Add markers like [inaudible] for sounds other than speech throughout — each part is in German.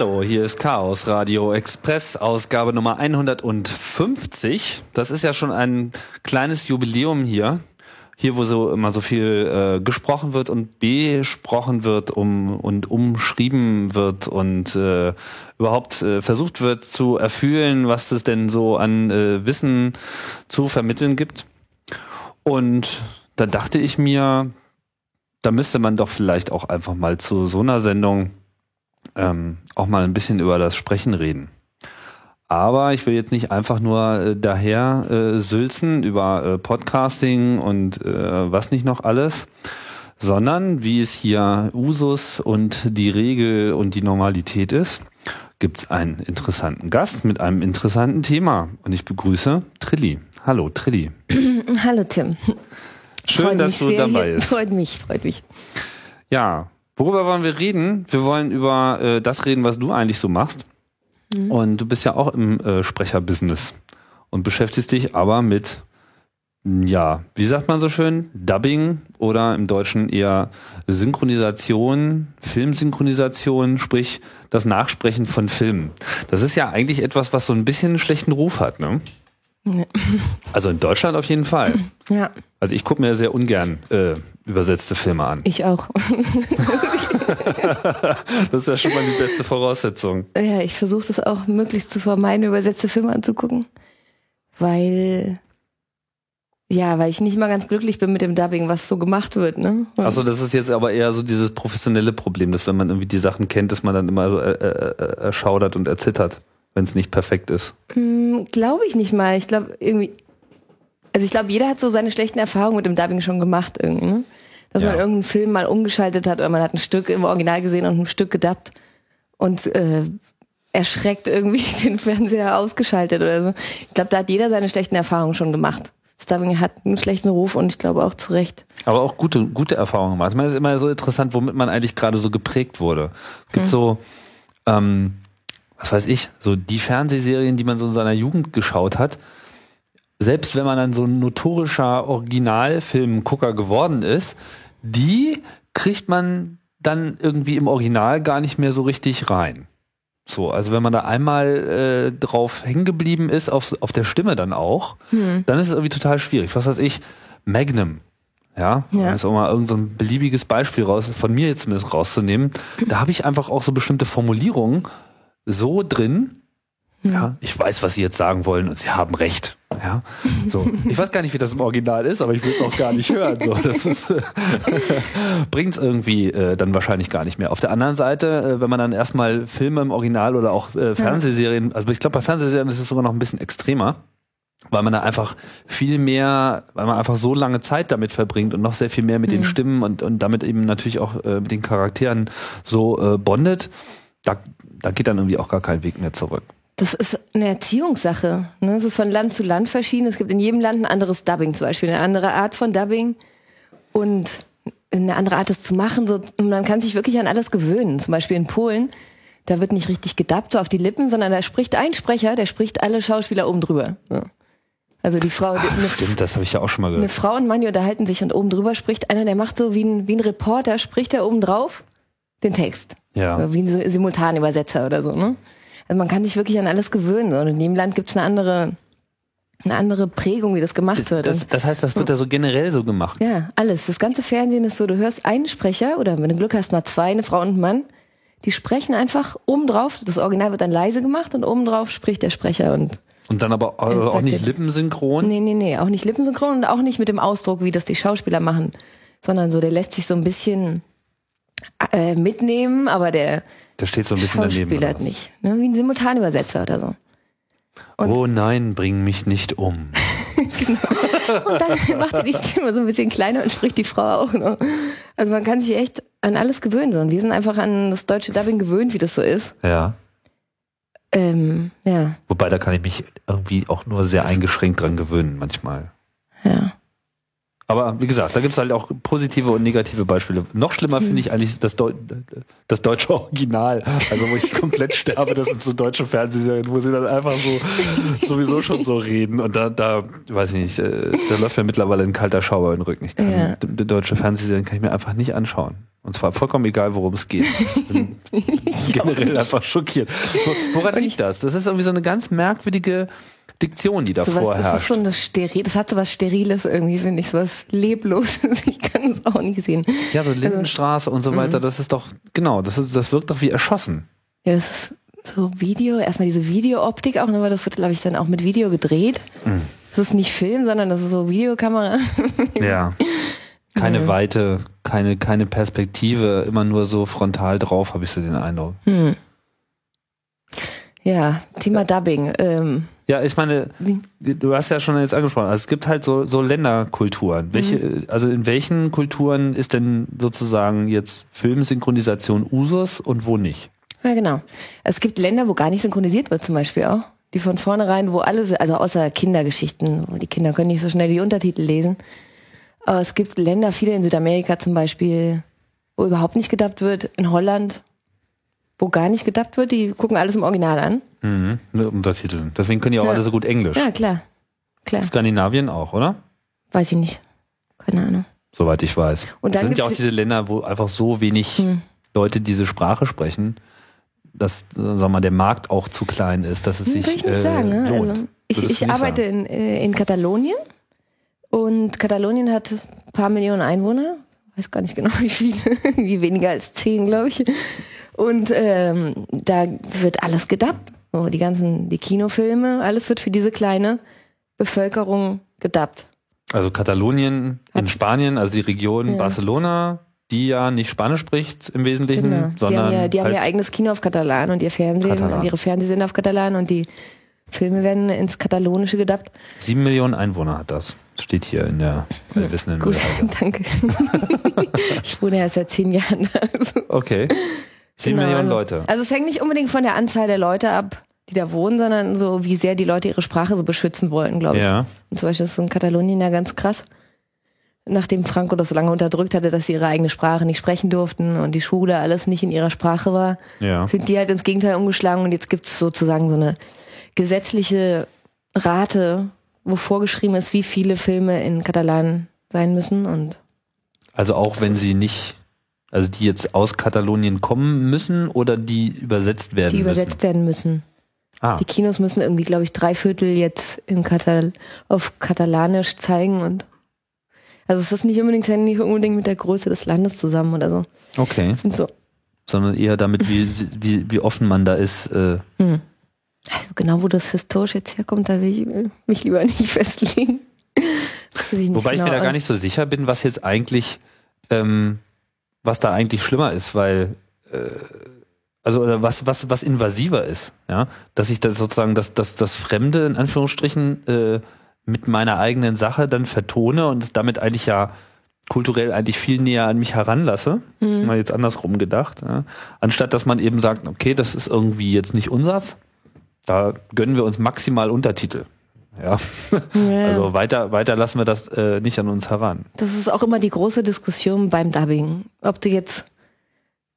Hallo, hier ist Chaos Radio Express, Ausgabe Nummer 150. Das ist ja schon ein kleines Jubiläum hier. Hier, wo so immer so viel äh, gesprochen wird und besprochen wird um, und umschrieben wird und äh, überhaupt äh, versucht wird zu erfüllen, was es denn so an äh, Wissen zu vermitteln gibt. Und da dachte ich mir, da müsste man doch vielleicht auch einfach mal zu so einer Sendung ähm, auch mal ein bisschen über das Sprechen reden. Aber ich will jetzt nicht einfach nur äh, daher äh, sülzen über äh, Podcasting und äh, was nicht noch alles, sondern wie es hier Usus und die Regel und die Normalität ist, gibt's einen interessanten Gast mit einem interessanten Thema. Und ich begrüße Trilli. Hallo Trilli. [clears throat] Hallo Tim. Schön, Freut dass du dabei bist. Freut mich, freut mich. Ja, worüber wollen wir reden? Wir wollen über äh, das reden, was du eigentlich so machst. Und du bist ja auch im äh, Sprecherbusiness und beschäftigst dich aber mit, ja, wie sagt man so schön, Dubbing oder im Deutschen eher Synchronisation, Filmsynchronisation, sprich das Nachsprechen von Filmen. Das ist ja eigentlich etwas, was so ein bisschen einen schlechten Ruf hat, ne? Ja. Also in Deutschland auf jeden Fall. [laughs] Ja, Also ich gucke mir sehr ungern äh, übersetzte Filme an. ich auch. [laughs] Das ist ja schon mal die beste Voraussetzung. Ja, ich versuche das auch möglichst zu vermeiden, übersetzte Filme anzugucken. Weil, ja, weil ich nicht mal ganz glücklich bin mit dem Dubbing, was so gemacht wird, ne? Achso, das ist jetzt aber eher so dieses professionelle Problem, dass wenn man irgendwie die Sachen kennt, dass man dann immer so äh, äh, äh, erschaudert und erzittert, wenn es nicht perfekt ist. Glaube ich nicht mal. Ich glaube irgendwie, also ich glaube, jeder hat so seine schlechten Erfahrungen mit dem Dubbing schon gemacht irgendwie, ne? Dass Ja. man irgendeinen Film mal umgeschaltet hat oder man hat ein Stück im Original gesehen und ein Stück gedubbt und äh, erschreckt irgendwie [laughs] den Fernseher ausgeschaltet oder so. Ich glaube, da hat jeder seine schlechten Erfahrungen schon gemacht. Das Dubbing hat einen schlechten Ruf und ich glaube auch zu Recht. Aber auch gute, gute Erfahrungen gemacht. Ich meine, es ist immer so interessant, womit man eigentlich gerade so geprägt wurde. Es gibt so, ähm, was weiß ich, so die Fernsehserien, die man so in seiner Jugend geschaut hat. Selbst wenn man dann so ein notorischer Originalfilmgucker geworden ist, die kriegt man dann irgendwie im Original gar nicht mehr so richtig rein. So, also wenn man da einmal äh, drauf hängen geblieben ist, auf, auf der Stimme dann auch, dann ist es irgendwie total schwierig. Was weiß ich, Magnum. Ja, Ja. ist auch mal irgend so ein beliebiges Beispiel raus, von mir jetzt zumindest rauszunehmen. Da habe ich einfach auch so bestimmte Formulierungen so drin. Ja, ich weiß, was Sie jetzt sagen wollen und Sie haben recht. Ja, so. Ich weiß gar nicht, wie das im Original ist, aber ich will es auch gar nicht hören. So, das ist, [laughs] bringt es irgendwie äh, dann wahrscheinlich gar nicht mehr. Auf der anderen Seite, äh, wenn man dann erstmal Filme im Original oder auch äh, Fernsehserien, also ich glaube, bei Fernsehserien ist es sogar noch ein bisschen extremer, weil man da einfach viel mehr, weil man einfach so lange Zeit damit verbringt und noch sehr viel mehr mit den Stimmen und, und damit eben natürlich auch äh, mit den Charakteren so äh, bondet. Da, da geht dann irgendwie auch gar kein Weg mehr zurück. Das ist eine Erziehungssache. Ne? Es ist von Land zu Land verschieden. Es gibt in jedem Land ein anderes Dubbing zum Beispiel, eine andere Art von Dubbing und eine andere Art, das zu machen. So, man kann sich wirklich an alles gewöhnen. Zum Beispiel in Polen, da wird nicht richtig gedubbt, so auf die Lippen, sondern da spricht ein Sprecher, der spricht alle Schauspieler oben drüber. Ja. Also die Frau, eine, Stimmt, das habe ich ja auch schon mal eine gehört. Frau und Mann, die unterhalten sich und oben drüber spricht einer, der macht so wie ein, wie ein Reporter, spricht er oben drauf den Text. Ja. Wie ein Simultanübersetzer oder so, ne? Also man kann sich wirklich an alles gewöhnen. Und in jedem Land gibt es eine andere, eine andere Prägung, wie das gemacht wird. Das, das heißt, das wird ja so generell so gemacht. ja, alles. Das ganze Fernsehen ist so, du hörst einen Sprecher oder wenn du Glück hast, mal zwei, eine Frau und ein Mann, die sprechen einfach obendrauf, das Original wird dann leise gemacht und obendrauf spricht der Sprecher und Und dann aber auch, auch nicht lippensynchron. Nee, nee, nee, auch nicht lippensynchron und auch nicht mit dem Ausdruck, wie das die Schauspieler machen, sondern so, der lässt sich so ein bisschen äh, mitnehmen, aber der Der steht so ein bisschen daneben. Schauspieler nicht. Ne? Wie ein Simultanübersetzer oder so. Und- oh nein, bring mich nicht um. [laughs] Und dann macht er die Stimme so ein bisschen kleiner und spricht die Frau auch noch. Also man kann sich echt an alles gewöhnen. So. Und wir sind einfach an das deutsche Dubbing gewöhnt, wie das so ist. Ja. Ähm, ja, Wobei, da kann ich mich irgendwie auch nur sehr eingeschränkt dran gewöhnen manchmal. ja. Aber wie gesagt, da gibt's halt auch positive und negative Beispiele. Noch schlimmer finde ich eigentlich das, Deu das deutsche Original. Also wo ich [laughs] komplett sterbe, das sind so deutsche Fernsehserien, wo sie dann einfach so [laughs] sowieso schon so reden. Und da, da weiß ich nicht, äh, da läuft mir mittlerweile ein kalter Schauer in den Rücken. Ich kann Ja. deutsche Fernsehserien kann ich mir einfach nicht anschauen. Und zwar vollkommen egal, worum es geht. [laughs] Ich bin generell einfach schockiert. Wo- Woran liegt das? Das ist irgendwie so eine ganz merkwürdige Diktion, die da So was, das ist vorherrscht. so eine Steril, das hat so was Steriles irgendwie, finde ich, so was Lebloses. [laughs] Ich kann es auch nicht sehen. Ja, so Lindenstraße und so weiter, Mhm. das ist doch, genau, das, ist, das wirkt doch wie erschossen. Ja, das ist so Video, erstmal diese Videooptik auch, ne, weil das wird, glaube ich, dann auch mit Video gedreht. Mhm. Das ist nicht Film, sondern das ist so Videokamera. [laughs] Ja. Keine Weite, keine, keine Perspektive, immer nur so frontal drauf, habe ich so den Eindruck. Ja, Thema Dubbing. Ähm, Ja, ich meine, du hast ja schon jetzt angesprochen, also es gibt halt so, so Länderkulturen. Welche, Mhm. also in welchen Kulturen ist denn sozusagen jetzt Filmsynchronisation Usus und wo nicht? ja, genau. Es gibt Länder, wo gar nicht synchronisiert wird, zum Beispiel auch. Die von vornherein, wo alle, also außer Kindergeschichten, wo die Kinder können nicht so schnell die Untertitel lesen. Aber es gibt Länder, viele in Südamerika zum Beispiel, wo überhaupt nicht gedubbt wird. In Holland, wo gar nicht gedubbt wird, die gucken alles im Original an. Mhm. Mit Untertiteln. Deswegen können die auch Ja. alle so gut Englisch. Ja, klar. Klar. Skandinavien auch, oder? Weiß ich nicht. Keine Ahnung. Soweit ich weiß. Und das dann sind ja auch diese Länder, wo einfach so wenig Hm. Leute diese Sprache sprechen, dass äh, sagen wir mal, der Markt auch zu klein ist, dass es sich Will ich nicht äh, sagen. Ne? lohnt. Also, ich ich arbeite in, äh, in Katalonien und Katalonien hat ein paar Millionen Einwohner. Weiß gar nicht genau [laughs] wie viele, wie weniger als zehn, glaube ich. Und ähm, da wird alles gedubbt. So, die ganzen, die Kinofilme, alles wird für diese kleine Bevölkerung gedubbt. Also Katalonien in Spanien, also die Region Ja. Barcelona, die ja nicht Spanisch spricht im Wesentlichen, Genau. Die sondern haben ja, die haben halt, ihr eigenes Kino auf Katalan und ihr Fernsehen Katalan. und ihre Fernsehsender auf Katalan und die Filme werden ins Katalonische gedubbt. sieben Millionen Einwohner hat das. Steht hier in der allwissenden Gut, Mitteilung. [laughs] danke. [laughs] ich wohne erst seit zehn Jahren. Also, Okay. Sieben genau, Millionen also, Leute. Also es hängt nicht unbedingt von der Anzahl der Leute ab, die da wohnen, sondern so, wie sehr die Leute ihre Sprache so beschützen wollten, glaube ich. Ja. Und zum Beispiel ist es in Katalonien ja ganz krass. Nachdem Franco das so lange unterdrückt hatte, dass sie ihre eigene Sprache nicht sprechen durften und die Schule alles nicht in ihrer Sprache war, Ja. sind die halt ins Gegenteil umgeschlagen und jetzt gibt es sozusagen so eine gesetzliche Rate, wo vorgeschrieben ist, wie viele Filme in Katalan sein müssen und Also auch wenn sie nicht, also die jetzt aus Katalonien kommen müssen oder die übersetzt werden die müssen. übersetzt werden müssen. Ah, Die Kinos müssen irgendwie, glaube ich, drei Viertel jetzt in Katal auf Katalanisch zeigen und also es ist nicht unbedingt, hängt nicht unbedingt mit der Größe des Landes zusammen oder so. okay. Es sind so, Sondern eher damit, wie, wie, wie offen man da ist. Äh, also genau wo das historisch jetzt herkommt, da will ich mich lieber nicht [laughs] festlegen. Ich nicht Wobei ich genau. mir da gar nicht so sicher bin, was jetzt eigentlich, ähm, was da eigentlich schlimmer ist, weil äh, also oder was was was invasiver ist, ja, dass ich das sozusagen das das das Fremde in Anführungsstrichen äh, mit meiner eigenen Sache dann vertone und damit eigentlich ja kulturell eigentlich viel näher an mich heranlasse, Mhm. mal jetzt andersrum gedacht, ja, anstatt dass man eben sagt, okay, das ist irgendwie jetzt nicht unsers, da gönnen wir uns maximal Untertitel. Ja. Ja. Also weiter, weiter lassen wir das äh, nicht an uns heran. Das ist auch immer die große Diskussion beim Dubbing. Ob du jetzt,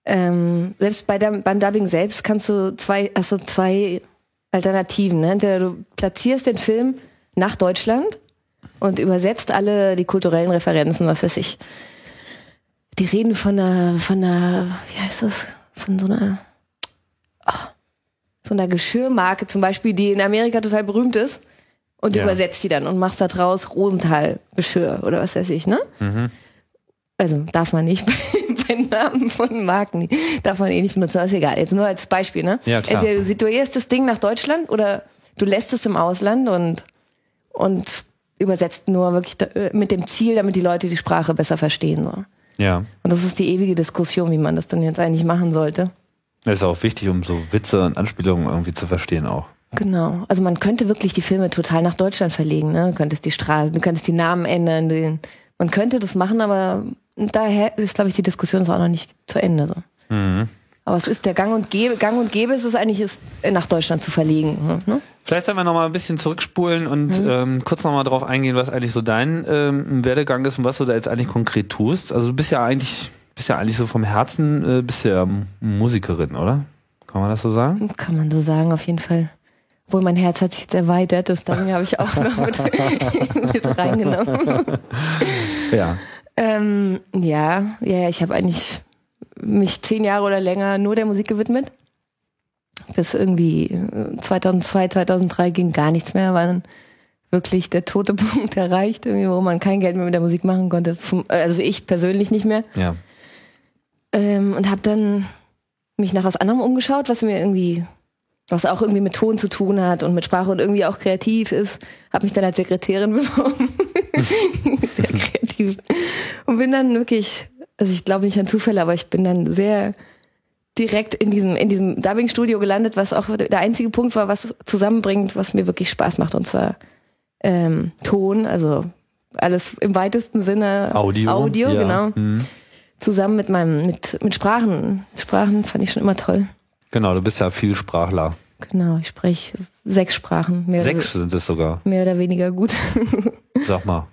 ähm, selbst bei der, beim Dubbing selbst kannst du zwei, also zwei Alternativen. Ne? Entweder du platzierst den Film nach Deutschland und übersetzt alle die kulturellen Referenzen, was weiß ich. Die reden von einer, von einer, wie heißt das? Von so einer, ach, so einer Geschirrmarke zum Beispiel, die in Amerika total berühmt ist. Und du Ja. übersetzt die dann und machst da draus Rosenthal-Geschirr oder was weiß ich, ne? Also darf man nicht [laughs] bei, bei Namen von Marken, darf man eh nicht benutzen, aber ist egal. Jetzt nur als Beispiel, ne? Ja, klar. Entweder du situierst das Ding nach Deutschland oder du lässt es im Ausland und, und übersetzt nur wirklich da, äh, mit dem Ziel, damit die Leute die Sprache besser verstehen. So. Ja. Und das ist die ewige Diskussion, wie man das dann jetzt eigentlich machen sollte. Das ist auch wichtig, um so Witze und Anspielungen irgendwie zu verstehen auch. Genau. Also man könnte wirklich die Filme total nach Deutschland verlegen. Ne? Du könntest die Straßen, du könntest die Namen ändern. Den, man könnte das machen, aber daher ist, glaube ich, die Diskussion ist auch noch nicht zu Ende. So. Aber es ist der Gang und Gäbe, Gang und Gäbe ist es eigentlich, ist nach Deutschland zu verlegen. Ne? Vielleicht sollen wir noch mal ein bisschen zurückspulen und Mhm. ähm, kurz noch mal drauf eingehen, was eigentlich so dein ähm, Werdegang ist und was du da jetzt eigentlich konkret tust. Also du bist ja eigentlich, bist ja eigentlich so vom Herzen, äh, bist ja Musikerin, oder? Kann man das so sagen? Kann man so sagen, auf jeden Fall. Obwohl mein Herz hat sich jetzt erweitert, das Dubbing habe ich auch noch mit, [laughs] mit reingenommen. Ja. Ähm, ja, ja, ich habe eigentlich mich zehn Jahre oder länger nur der Musik gewidmet. Bis irgendwie äh, 2002, 2003 ging gar nichts mehr, war dann wirklich der tote [laughs] Punkt erreicht, irgendwie, wo man kein Geld mehr mit der Musik machen konnte. Äh, Also ich persönlich nicht mehr. Ja. Ähm, und habe dann mich nach was anderem umgeschaut, was mir irgendwie, was auch irgendwie mit Ton zu tun hat und mit Sprache und irgendwie auch kreativ ist. Habe mich dann als Sekretärin [laughs] beworben. sehr kreativ. Und bin dann wirklich, also ich glaube nicht an Zufälle, aber ich bin dann sehr direkt in diesem, in diesem Dubbing-Studio gelandet, was auch der einzige Punkt war, was zusammenbringt, was mir wirklich Spaß macht. Und zwar ähm, Ton, also alles im weitesten Sinne Audio. Audio, ja. genau Mhm. zusammen mit meinem, mit, mit Sprachen. Sprachen fand ich schon immer toll. Genau, du bist ja Vielsprachler. Genau, ich spreche sechs Sprachen, mehr, Sechs sind es sogar. Mehr oder weniger gut. [laughs] Sag mal.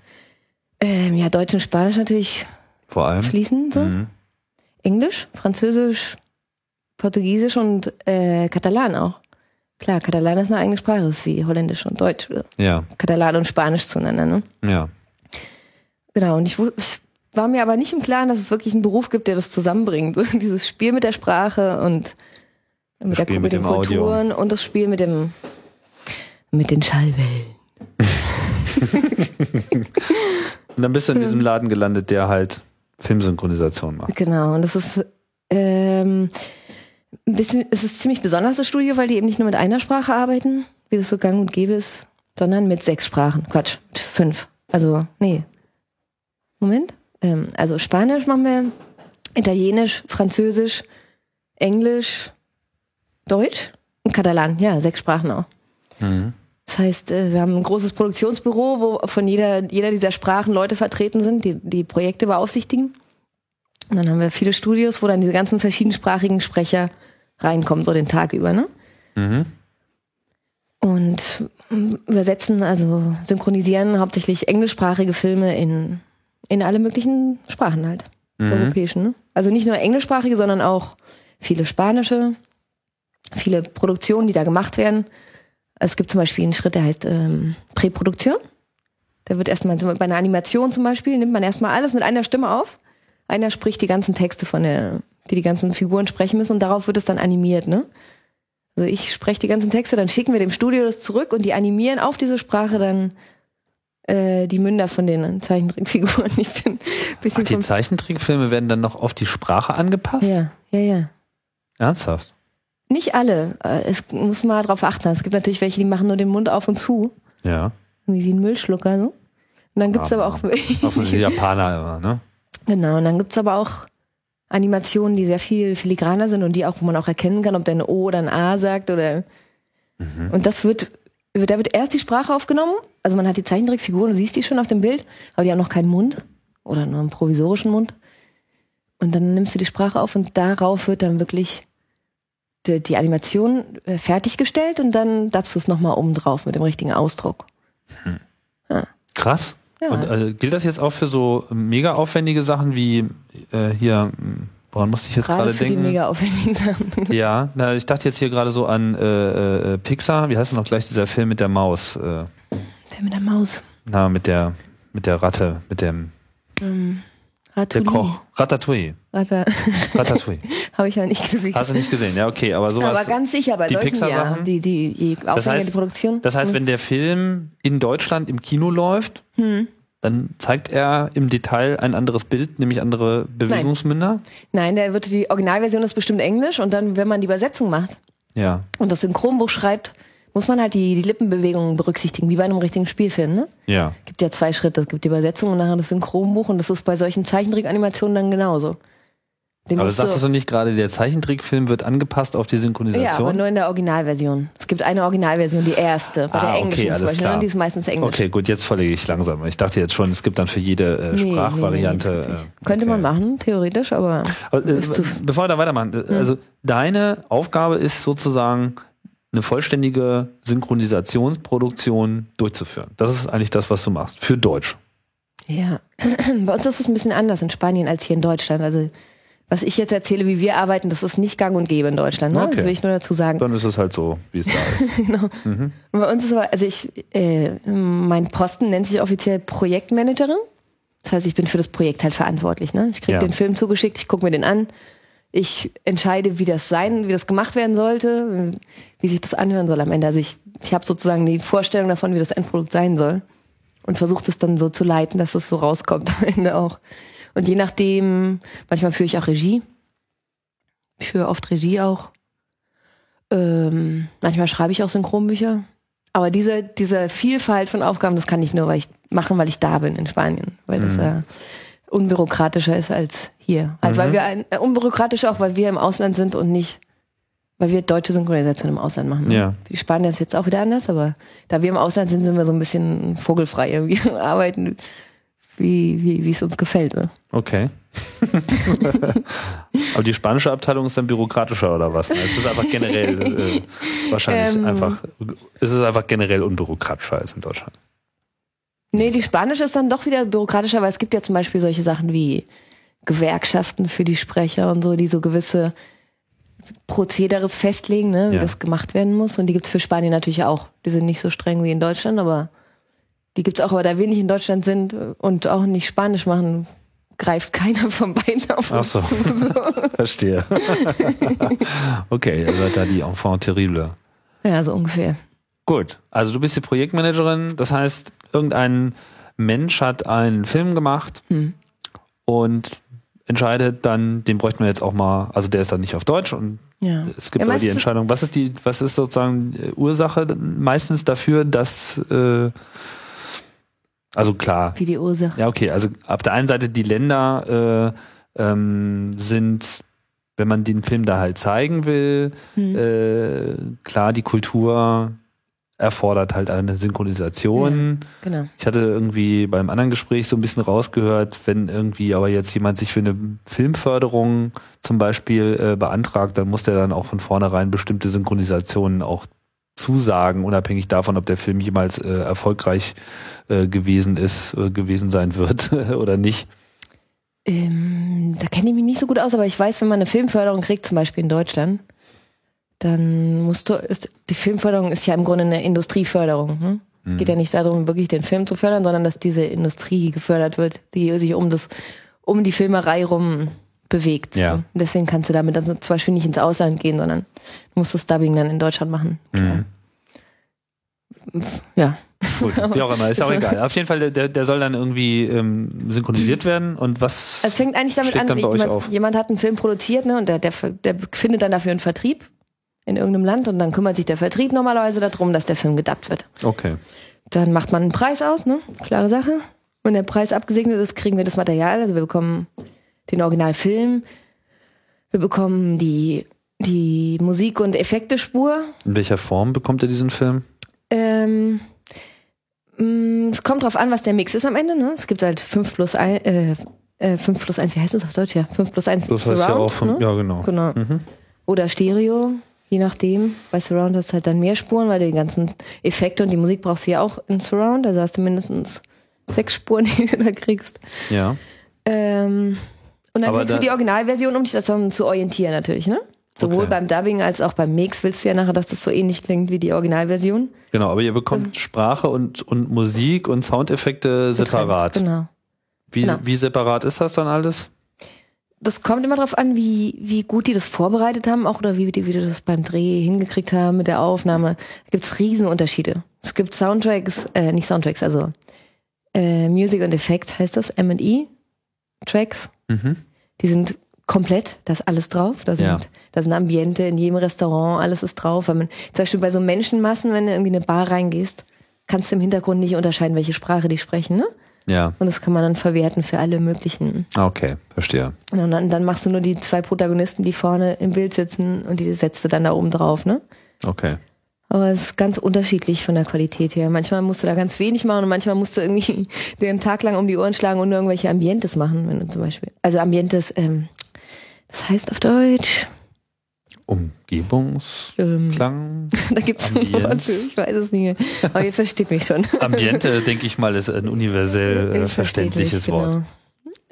ähm, ja, Deutsch und Spanisch natürlich Vor allem. fließend. So. Mhm. Englisch, Französisch, Portugiesisch und äh, Katalan auch. Klar, Katalan ist eine eigene Sprache, ist wie Holländisch und Deutsch. Ja, Katalan und Spanisch zueinander, ne? ja. Genau, und ich, ich war mir aber nicht im Klaren, dass es wirklich einen Beruf gibt, der das zusammenbringt. [laughs] Dieses Spiel mit der Sprache und mit, der, Spiel mit den dem Audio. Kulturen und das Spiel mit dem mit den Schallwellen. [laughs] Und dann bist du in diesem Laden gelandet, der halt Filmsynchronisation macht. Genau, und das ist ähm, ein bisschen, es ist ziemlich besonders das Studio, weil die eben nicht nur mit einer Sprache arbeiten, wie das so gang und gäbe ist, sondern mit sechs Sprachen. Quatsch, mit fünf. Also, nee. Moment. Ähm, also Spanisch machen wir, Italienisch, Französisch, Englisch, Deutsch und Katalan. Ja, sechs Sprachen auch. Mhm. Das heißt, äh, wir haben ein großes Produktionsbüro, wo von jeder, jeder dieser Sprachen Leute vertreten sind, die die Projekte beaufsichtigen. Und dann haben wir viele Studios, wo dann diese ganzen verschiedensprachigen Sprecher reinkommen, so den Tag über, ne? Mhm. Und mm, übersetzen, also synchronisieren hauptsächlich englischsprachige Filme in, in alle möglichen Sprachen halt. Europäischen, ne? Also nicht nur englischsprachige, sondern auch viele spanische, viele Produktionen, die da gemacht werden. Es gibt zum Beispiel einen Schritt, der heißt ähm, Präproduktion. Da wird erstmal, bei einer Animation zum Beispiel, nimmt man erstmal alles mit einer Stimme auf. Einer spricht die ganzen Texte von der, die die ganzen Figuren sprechen müssen und darauf wird es dann animiert, ne? Also ich spreche die ganzen Texte, dann schicken wir dem Studio das zurück und die animieren auf diese Sprache dann äh, die Münder von den Zeichentrickfiguren. [laughs] Ich bin bisschen Ach, die Zeichentrickfilme werden dann noch auf die Sprache angepasst? Ja, ja, ja. Ernsthaft? Nicht alle. Äh, Es muss mal drauf achten. Es gibt natürlich welche, die machen nur den Mund auf und zu. Ja. Irgendwie wie ein Müllschlucker, so. Und dann gibt's aber, Aber- auch, Achso, die [laughs] Japaner immer, ne? genau, und dann gibt's aber auch Animationen, die sehr viel filigraner sind und die auch, wo man auch erkennen kann, ob der ein O oder ein A sagt oder, und das wird, da wird erst die Sprache aufgenommen. Also man hat die Zeichentrickfiguren, du siehst die schon auf dem Bild, aber die haben noch keinen Mund oder nur einen provisorischen Mund. Und dann nimmst du die Sprache auf und darauf wird dann wirklich die, die Animation äh, fertiggestellt und dann dabst du es nochmal oben drauf mit dem richtigen Ausdruck. Krass. Ja. Und äh, gilt das jetzt auch für so mega aufwendige Sachen wie äh, hier, mh, woran musste ich jetzt Gerade gerade für die denken? mega aufwendigen Sachen. [laughs] Ja, na, ich dachte jetzt hier gerade so an äh, äh, Pixar, wie heißt denn noch gleich dieser Film mit der Maus? Äh, Der mit der Maus. na, mit der mit der Ratte, mit dem Ähm, der Ratatouille. Koch. Ratatouille. Ratter. Ratatouille. [laughs] [laughs] Habe ich ja nicht gesehen. Hast du nicht gesehen? Ja, okay, aber sowas. Aber ganz sicher bei die solchen, ja. Die, die, je aufwendiger heißt- die Produktion. Das heißt, wenn der Film in Deutschland im Kino läuft, Hm. dann zeigt er im Detail ein anderes Bild, nämlich andere Bewegungsmünder. Nein, der wird die Originalversion ist bestimmt Englisch und dann, wenn man die Übersetzung macht Ja, und das Synchronbuch schreibt, muss man halt die, die Lippenbewegungen berücksichtigen, wie bei einem richtigen Spielfilm, ne? ja. Gibt ja zwei Schritte. Es gibt die Übersetzung und nachher das Synchronbuch und das ist bei solchen Zeichentrickanimationen dann genauso. Den Aber sagtest du nicht gerade, der Zeichentrickfilm wird angepasst auf die Ja, aber Synchronisation? nur in der Originalversion. Es gibt eine Originalversion, die erste, bei Ah, der okay, englischen zum alles Beispiel. klar. ne? Die ist meistens englisch. okay, gut, jetzt verlege ich langsam. Ich dachte jetzt schon, es gibt dann für jede äh, Nee, nee, Sprachvariante. nee, nee, äh, Könnte okay. man machen, theoretisch, aber Aber, äh, bevor wir da weitermachen, äh, also deine Aufgabe ist sozusagen eine vollständige Synchronisationsproduktion durchzuführen. Das ist eigentlich das, was du machst. Für Deutsch. ja. [clears throat] Bei uns ist es ein bisschen anders in Spanien als hier in Deutschland. Also was ich jetzt erzähle, wie wir arbeiten, das ist nicht gang und gäbe in Deutschland. Ne? Okay. Will ich nur dazu sagen. Dann ist es halt so, wie es da [laughs] ist. Genau. Und bei uns ist aber, also ich, äh, mein Posten nennt sich offiziell Projektmanagerin. Das heißt, ich bin für das Projekt halt verantwortlich. Ne? Ich kriege Ja. den Film zugeschickt, ich gucke mir den an. Ich entscheide, wie das sein, wie das gemacht werden sollte, wie sich das anhören soll am Ende. Also ich, ich habe sozusagen die Vorstellung davon, wie das Endprodukt sein soll und versuche das dann so zu leiten, dass es so rauskommt am Ende auch. Und je nachdem, manchmal führe ich auch Regie. Ich führe oft Regie auch. Ähm, manchmal schreibe ich auch Synchronbücher. Aber diese, diese Vielfalt von Aufgaben, das kann ich nur weil ich, machen, weil ich da bin in Spanien. Weil das äh, unbürokratischer ist als hier. Halt, weil wir ein, äh, unbürokratischer auch, weil wir im Ausland sind und nicht, weil wir deutsche Synchronisation im Ausland machen. ne? Ja. Die Spanier ist jetzt auch wieder anders, aber da wir im Ausland sind, sind wir so ein bisschen vogelfrei irgendwie [laughs] arbeiten, wie, wie, wie es uns gefällt. Ne? Okay. [laughs] Aber die spanische Abteilung ist dann bürokratischer oder was? Es ist einfach generell äh, wahrscheinlich Ähm. einfach, es ist einfach generell unbürokratischer als in Deutschland. Nee, die Spanische ist dann doch wieder bürokratischer, weil es gibt ja zum Beispiel solche Sachen wie Gewerkschaften für die Sprecher und so, die so gewisse Prozederes festlegen, ne, wie Ja. das gemacht werden muss. Und die gibt's für Spanien natürlich auch. Die sind nicht so streng wie in Deutschland, aber die gibt's auch. Aber da wir nicht in Deutschland sind und auch nicht Spanisch machen, greift keiner von beiden auf Ach uns so. zu. So. [laughs] Verstehe. [laughs] okay, seid da die Enfant terrible. Ja, so ungefähr. Gut, also du bist die Projektmanagerin, das heißt, irgendein Mensch hat einen Film gemacht Hm. und entscheidet dann, den bräuchten wir jetzt auch mal, also der ist dann nicht auf Deutsch und Ja. es gibt Ja, aber die Entscheidung, was ist die, was ist sozusagen äh, Ursache meistens dafür, dass äh, also klar, Wie die Ursache. ja okay, also auf der einen Seite die Länder äh, ähm, sind, wenn man den Film da halt zeigen will, Hm. äh, klar, die Kultur erfordert halt eine Synchronisation. Genau. Ich hatte irgendwie beim anderen Gespräch so ein bisschen rausgehört, wenn irgendwie aber jetzt jemand sich für eine Filmförderung zum Beispiel äh, beantragt, dann muss der dann auch von vornherein bestimmte Synchronisationen auch zusagen, unabhängig davon, ob der Film jemals äh, erfolgreich äh, gewesen ist, äh, gewesen sein wird [laughs] oder nicht. Ähm, da kenne ich mich nicht so gut aus, aber ich weiß, wenn man eine Filmförderung kriegt, zum Beispiel in Deutschland, dann musst du, ist, die Filmförderung ist ja im Grunde eine Industrieförderung. Ne? Es geht ja nicht darum, wirklich den Film zu fördern, sondern dass diese Industrie gefördert wird, die sich um das, um die Filmerei rum bewegt. Ja. Deswegen kannst du damit dann zum Beispiel nicht ins Ausland gehen, sondern du musst das Dubbing dann in Deutschland machen. Klar. Ja. Gut, wie auch immer, [laughs] ist ja auch Ist so. egal. Auf jeden Fall, der, der soll dann irgendwie ähm, synchronisiert werden und was Also es fängt eigentlich damit an, jemand, jemand hat einen Film produziert ne, und der, der, der findet dann dafür einen Vertrieb in irgendeinem Land und dann kümmert sich der Vertrieb normalerweise darum, dass der Film gedubbt wird. Okay. Dann macht man einen Preis aus, ne? Klare Sache. Wenn der Preis abgesegnet ist, kriegen wir das Material. Also wir bekommen den Originalfilm, wir bekommen die, die Musik- und Effektespur. In welcher Form bekommt ihr diesen Film? Ähm, mh, es kommt drauf an, was der Mix ist am Ende. Ne? Es gibt halt 5 plus 1, äh, äh, 5 plus 1, wie heißt das auf Deutsch? Ja, 5 plus 1 Das heißt Surround. ja auch von, ne? ja genau. Genau. Oder Stereo, je nachdem. Bei Surround hast du halt dann mehr Spuren, weil du die ganzen Effekte und die Musik brauchst du ja auch in Surround. Also hast du mindestens sechs Spuren, [laughs] die du da kriegst. Ja. Ähm, und dann Aber kriegst du die Originalversion, um dich das dann zu orientieren natürlich, ne? Sowohl Okay. beim Dubbing als auch beim Mix willst du ja nachher, dass das so ähnlich klingt wie die Originalversion. Genau, aber ihr bekommt Sprache und, und Musik und Soundeffekte separat. Genau. Wie, genau. wie separat ist das dann alles? Das kommt immer drauf an, wie, wie gut die das vorbereitet haben, auch oder wie die, wie die das beim Dreh hingekriegt haben mit der Aufnahme. Da gibt's Riesenunterschiede. Es gibt Soundtracks, äh, nicht Soundtracks, also äh, Music and Effects heißt das, M&E Tracks. Mhm. Die sind komplett, da ist alles drauf. Da sind, Ja. da sind Ambiente in jedem Restaurant, alles ist drauf. Wenn man, zum Beispiel bei so Menschenmassen, wenn du irgendwie in eine Bar reingehst, kannst du im Hintergrund nicht unterscheiden, welche Sprache die sprechen, ne? Ja, Und das kann man dann verwerten für alle möglichen. okay, verstehe. Und dann, dann machst du nur die zwei Protagonisten, die vorne im Bild sitzen und die setzt du dann da oben drauf, ne? Okay. Aber es ist ganz unterschiedlich von der Qualität her. Manchmal musst du da ganz wenig machen und manchmal musst du irgendwie [laughs] einen Tag lang um die Ohren schlagen und irgendwelche Ambientes machen, wenn du zum Beispiel. Also Ambientes, ähm, das heißt auf Deutsch, Umgebungsklang. ähm, [laughs] da gibt's ein Ambienz. Wort für, ich weiß es nicht. Aber ihr versteht mich schon. [laughs] Ambiente, denke ich mal, ist ein universell äh, verständliches mich, Wort.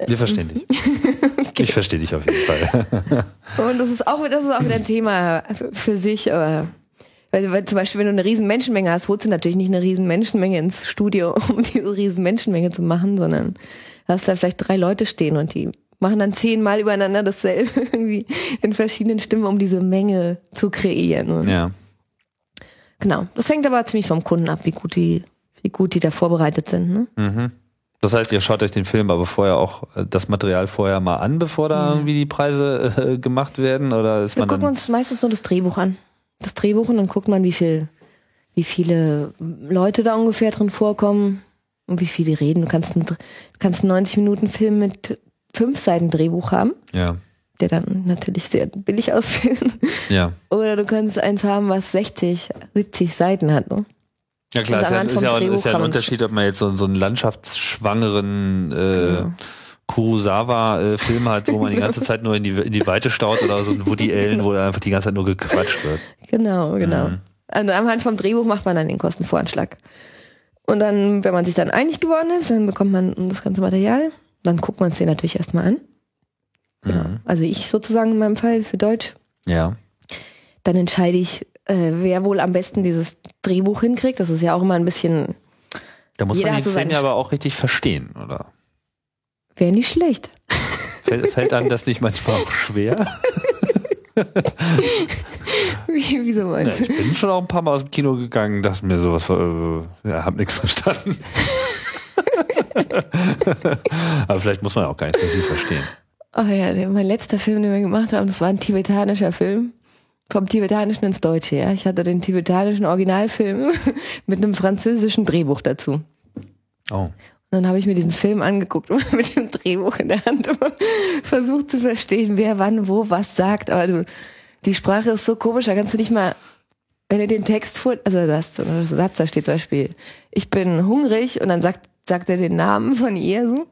Wir verstehen dich. [laughs] Ich verstehe dich auf jeden Fall. Und das ist auch, das ist auch wieder ein Thema für- für sich, aber weil, weil zum Beispiel, wenn du eine riesen Menschenmenge hast, holst du natürlich nicht eine riesen Menschenmenge ins Studio, um diese riesen Menschenmenge zu machen, sondern hast da vielleicht drei Leute stehen und die machen dann zehnmal übereinander dasselbe [laughs] irgendwie in verschiedenen Stimmen, um diese Menge zu kreieren. Und Ja. Genau. Das hängt aber ziemlich vom Kunden ab, wie gut die, wie gut die da vorbereitet sind. Ne? Mhm. Das heißt, ihr schaut euch den Film aber vorher auch äh, das Material vorher mal an, bevor da irgendwie die Preise äh, [laughs] gemacht werden? Oder ist Wir man gucken uns meistens nur das Drehbuch an. Das Drehbuch und dann guckt man, wie viel, wie viele Leute da ungefähr drin vorkommen und wie viel die reden. Du kannst einen, du kannst einen 90 Minuten Film mit fünf Seiten Drehbuch haben, Ja. der dann natürlich sehr billig [laughs] ausfällt. Ja. Oder du kannst eins haben, was 60, 70 Seiten hat. Ne? Ja klar, ist ja, ist ja, ist ja ein Unterschied, ob man jetzt so, so einen landschaftsschwangeren äh, Genau. Kurosawa-Film hat, wo man die ganze Zeit nur in die, in die Weite staut oder so ein Woody [laughs] Allen, wo einfach die ganze Zeit nur gequatscht wird. Genau, genau. Mhm. Also anhand vom Drehbuch macht man dann den Kostenvoranschlag. Und dann, wenn man sich dann einig geworden ist, dann bekommt man das ganze Material. Dann guckt man es dir natürlich erstmal an. Genau. Mhm. Also ich sozusagen in meinem Fall für Deutsch. Ja. Dann entscheide ich, äh, wer wohl am besten dieses Drehbuch hinkriegt. Das ist ja auch immer ein bisschen, Da muss man den so Film ja aber auch richtig verstehen, oder? wäre nicht schlecht. Fällt, fällt einem das nicht manchmal auch schwer? [laughs] Wie, wieso Ja, meinst ich bin schon auch ein paar Mal aus dem Kino gegangen, dachte mir sowas, äh, ja, hab nichts verstanden. [laughs] aber vielleicht muss man auch gar nicht so viel verstehen. Oh ja, mein letzter Film, den wir gemacht haben, das war ein tibetanischer Film. Vom Tibetanischen ins Deutsche, ja. Ich hatte den tibetanischen Originalfilm [laughs] mit einem französischen Drehbuch dazu. Oh. Und dann habe ich mir diesen Film angeguckt [laughs] und mit dem Drehbuch in der Hand und versucht zu verstehen, wer wann wo was sagt. Aber du, die Sprache ist so komisch, da kannst du nicht mal, wenn du den Text vor, also du hast so einen Satz, da steht zum Beispiel, ich bin hungrig und dann sagt, sagt er den Namen von ihr so.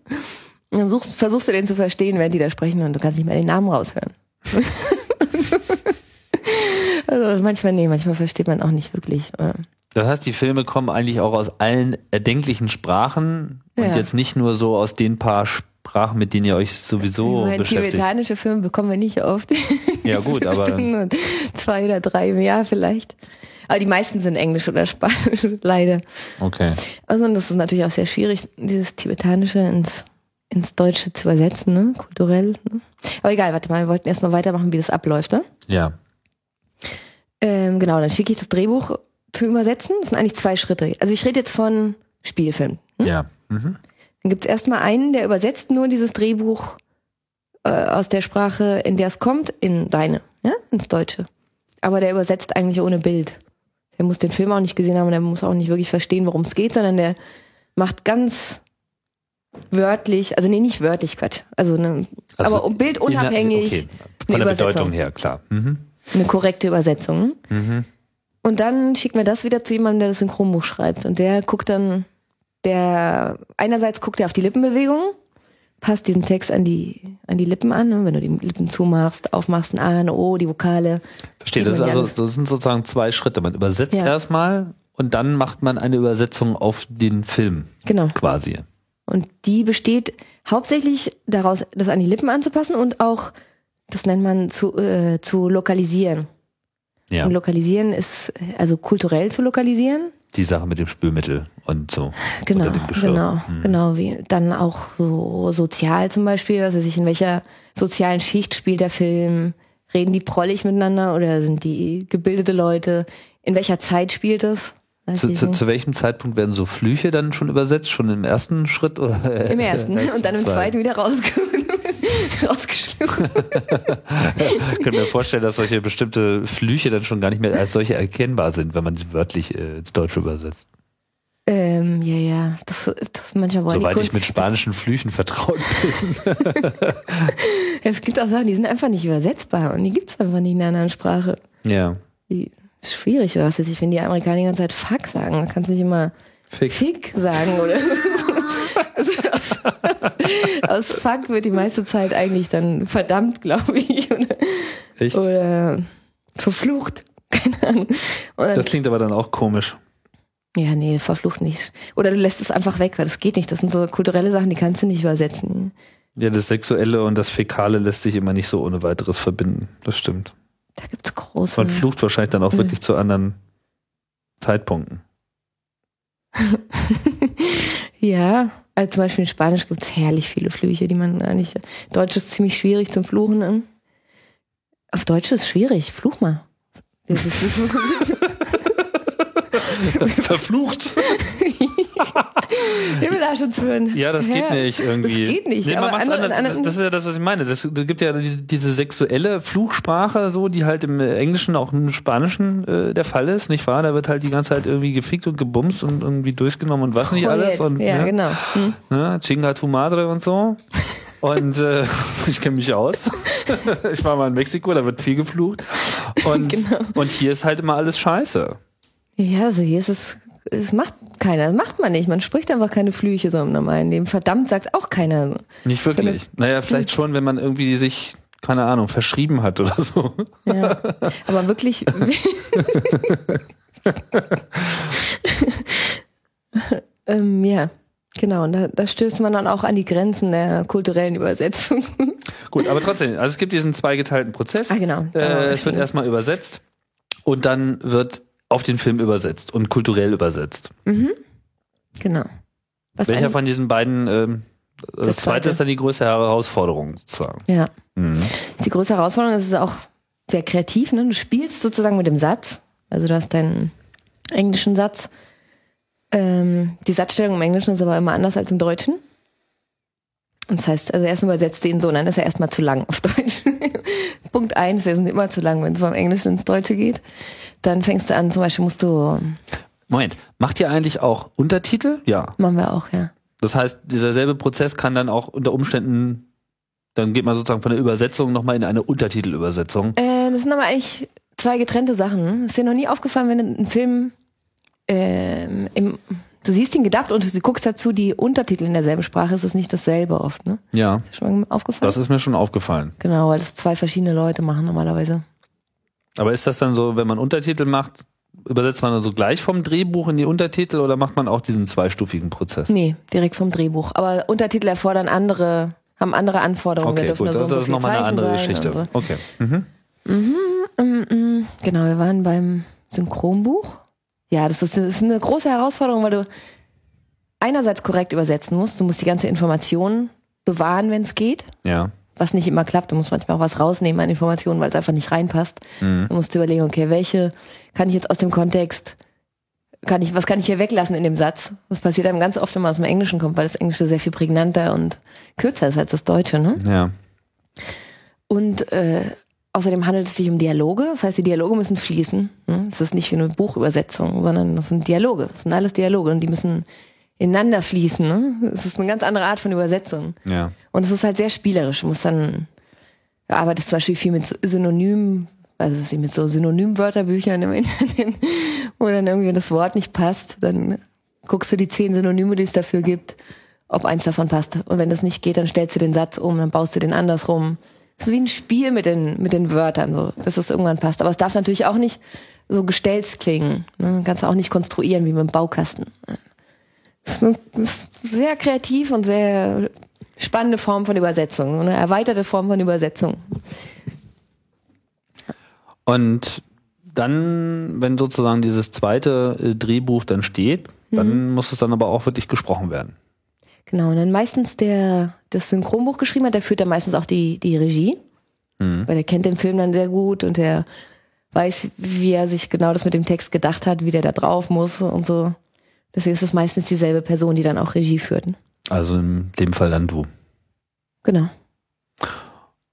Und dann suchst, versuchst du den zu verstehen, während die da sprechen und du kannst nicht mehr den Namen raushören. [laughs] also manchmal, nee, manchmal versteht man auch nicht wirklich. äh, Das heißt, die Filme kommen eigentlich auch aus allen erdenklichen Sprachen und Ja. jetzt nicht nur so aus den paar Sprachen, mit denen ihr euch sowieso meine, beschäftigt. tibetanische Filme bekommen wir nicht oft. Ja [laughs] gut, aber zwei oder drei im Jahr vielleicht. Aber die meisten sind Englisch oder Spanisch, [laughs] leider. okay. Also und das ist natürlich auch sehr schwierig, dieses Tibetanische ins, ins Deutsche zu übersetzen, ne? kulturell. Ne? Aber egal, warte mal, wir wollten erstmal weitermachen, wie das abläuft. Ne? Ja. Ähm, genau, dann schicke ich das Drehbuch zu übersetzen. Das sind eigentlich zwei Schritte. Also ich rede jetzt von Spielfilm. Ja. Mhm. Dann gibt es erstmal einen, der übersetzt nur dieses Drehbuch äh, aus der Sprache, in der es kommt, in deine, ja, ins Deutsche. Aber der übersetzt eigentlich ohne Bild. Der muss den Film auch nicht gesehen haben und der muss auch nicht wirklich verstehen, worum es geht, sondern der macht ganz wörtlich, also nee, nicht wörtlich, Quatsch. Also, ne, Also aber bildunabhängig Okay. Von der. Bedeutung her, klar. Mhm. eine korrekte Übersetzung. Mhm. Und dann schickt mir das wieder zu jemandem, der das Synchronbuch schreibt. Und der guckt dann, der, einerseits guckt er auf die Lippenbewegung, passt diesen Text an die, an die Lippen an. ne? Wenn du die Lippen zumachst, aufmachst, ein A, ein O, die Vokale. Verstehe, das, ist also, alles. das sind sozusagen zwei Schritte. Man übersetzt Ja. erstmal und dann macht man eine Übersetzung auf den Film Genau. quasi. Und die besteht hauptsächlich daraus, das an die Lippen anzupassen und auch, das nennt man zu, äh, zu lokalisieren. Ja, Und lokalisieren ist, also kulturell zu lokalisieren. die Sache mit dem Spülmittel und so. Genau, genau, Mhm. genau. Wie, dann auch so sozial zum Beispiel, also sich in welcher sozialen Schicht spielt der Film? Reden die prollig miteinander oder sind die gebildete Leute? In welcher Zeit spielt es? Zu, zu, zu welchem Zeitpunkt werden so Flüche dann schon übersetzt? Schon im ersten Schritt? Oder Im ersten [laughs] erst und dann im zweiten wieder rausge [laughs] rausgeschmissen. Ich könnte mir vorstellen, dass solche bestimmte Flüche dann schon gar nicht mehr als solche erkennbar sind, wenn man sie wörtlich äh, ins Deutsche übersetzt. Ähm, ja, ja. Das, das manchmal wollen Soweit ich mit spanischen Flüchen vertraut bin. [laughs] Es gibt auch Sachen, die sind einfach nicht übersetzbar und die gibt's einfach nicht in einer anderen Sprache. Ja. Die ist schwierig, oder was weiß ich, wenn die Amerikaner die ganze Zeit Fuck sagen, dann kannst du nicht immer Fick. Fick sagen, oder? [laughs] also aus, aus Fuck wird die meiste Zeit eigentlich dann verdammt, glaube ich, oder, Echt? oder verflucht. Keine Ahnung. Dann, Das klingt aber dann auch komisch. ja, nee, verflucht nicht. Oder du lässt es einfach weg, weil das geht nicht. Das sind so kulturelle Sachen, die kannst du nicht übersetzen. Ja, das Sexuelle und das Fäkale lässt sich immer nicht so ohne weiteres verbinden. Das stimmt. Da gibt's große. Man flucht wahrscheinlich dann auch Mhm. wirklich zu anderen Zeitpunkten. [laughs] Ja, also zum Beispiel in Spanisch gibt's herrlich viele Flüche, die man eigentlich. Deutsch ist ziemlich schwierig zum Fluchen. Auf Deutsch ist es schwierig. Fluch mal. Das ist [laughs] [laughs] Verflucht! [laughs] Himmelarschenswürden. Ja, das geht nicht irgendwie. Das geht nicht. Nee, aber andere, anders. andere, Das, das ist ja das, was ich meine. Das, es gibt ja diese, diese sexuelle Fluchsprache, so, die halt im Englischen, auch im Spanischen äh, der Fall ist, nicht wahr? Da wird halt die ganze Zeit irgendwie gefickt und gebumst und irgendwie durchgenommen und was nicht alles. Und, ja, ne? genau. Hm. ne? Chinga tu madre und so. Und äh, [laughs] ich kenne mich aus. ich war mal in Mexiko, da wird viel geflucht. Und, Genau. und hier ist halt immer alles scheiße. Ja, also hier ist es, es macht keiner, das macht man nicht. Man spricht einfach keine Flüche so im normalen Leben. Verdammt sagt auch keiner. Nicht wirklich. Naja, vielleicht schon, wenn man irgendwie sich, keine Ahnung, verschrieben hat oder so. Ja. Aber wirklich. [laughs] ähm, ja, genau. Und da, da stößt man dann auch an die Grenzen der kulturellen Übersetzung. Gut, aber trotzdem, also es gibt diesen zweigeteilten Prozess. Ah, genau. Äh, es wird erstmal übersetzt und dann wird auf den Film übersetzt und kulturell übersetzt. genau. Was Welcher von diesen beiden, ähm, das, Das zweite ist dann die größte Herausforderung sozusagen. Ja. Mhm. ist die große Herausforderung. Es ist auch sehr kreativ. Ne? Du spielst sozusagen mit dem Satz. Also du hast deinen englischen Satz. Ähm, die Satzstellung im Englischen ist aber immer anders als im Deutschen. Und das heißt, also erstmal übersetzt ihn so, und dann ist er erstmal zu lang auf Deutsch. [laughs] Punkt eins, der sind immer zu lang, wenn es vom Englischen ins Deutsche geht. Dann fängst du an, zum Beispiel musst du, Moment, macht ihr eigentlich auch Untertitel? Ja. machen wir auch, ja. Das heißt, dieser selbe Prozess kann dann auch unter Umständen, dann geht man sozusagen von der Übersetzung nochmal in eine Untertitelübersetzung. Äh, das sind aber eigentlich zwei getrennte Sachen. Ist dir noch nie aufgefallen, wenn du einen Film ähm, im, du siehst ihn gedubbt und du guckst dazu die Untertitel in derselben Sprache, ist es nicht dasselbe oft, ne? Ja, Ist schon mal aufgefallen? das ist mir schon aufgefallen. genau, weil das zwei verschiedene Leute machen normalerweise. Aber ist das dann so, wenn man Untertitel macht, übersetzt man dann so gleich vom Drehbuch in die Untertitel oder macht man auch diesen zweistufigen Prozess? Nee, direkt vom Drehbuch. Aber Untertitel erfordern andere, haben andere Anforderungen. Okay, gut, nur so das so ist nochmal eine andere Geschichte. So. Okay. Mhm. Genau, wir waren beim Synchronbuch. Ja, das ist, das ist eine große Herausforderung, weil du einerseits korrekt übersetzen musst. Du musst die ganze Information bewahren, wenn es geht. Ja. Was nicht immer klappt. Du musst manchmal auch was rausnehmen an Informationen, weil es einfach nicht reinpasst. Mhm. Du musst überlegen, okay, welche kann ich jetzt aus dem Kontext, kann ich, was kann ich hier weglassen in dem Satz? Das passiert einem ganz oft, wenn man aus dem Englischen kommt, weil das Englische sehr viel prägnanter und kürzer ist als das Deutsche, ne? Ja. Und äh, außerdem handelt es sich um Dialoge. Das heißt, die Dialoge müssen fließen. ne? Es ist nicht wie eine Buchübersetzung, sondern das sind Dialoge. Das sind alles Dialoge und die müssen ineinander fließen. Ne? Es ist eine ganz andere Art von Übersetzung. Ja. Und es ist halt sehr spielerisch. Du musst dann, du arbeitest zum Beispiel viel mit Synonymen, also was ich mit so Synonymwörterbüchern im [laughs] Internet, wo dann irgendwie, wenn das Wort nicht passt, dann guckst du die zehn Synonyme, die es dafür gibt, ob eins davon passt. Und wenn das nicht geht, dann stellst du den Satz um, dann baust du den andersrum. Es ist wie ein Spiel mit den, mit den Wörtern, so, bis es irgendwann passt. Aber es darf natürlich auch nicht so gestellt klingen. Ne? Kannst du auch nicht konstruieren wie mit einem Baukasten. Das ist, ist sehr kreativ und sehr spannende Form von Übersetzung, eine erweiterte Form von Übersetzung. Und dann, wenn sozusagen dieses zweite äh, Drehbuch dann steht, dann muss es dann aber auch wirklich gesprochen werden. Genau, und dann meistens der das Synchronbuch geschrieben hat, der führt dann meistens auch die, die Regie, weil der kennt den Film dann sehr gut und der weiß, wie er sich genau das mit dem Text gedacht hat, wie der da drauf muss und so. Deswegen ist es meistens dieselbe Person, die dann auch Regie führt. Also in dem Fall dann du. Genau.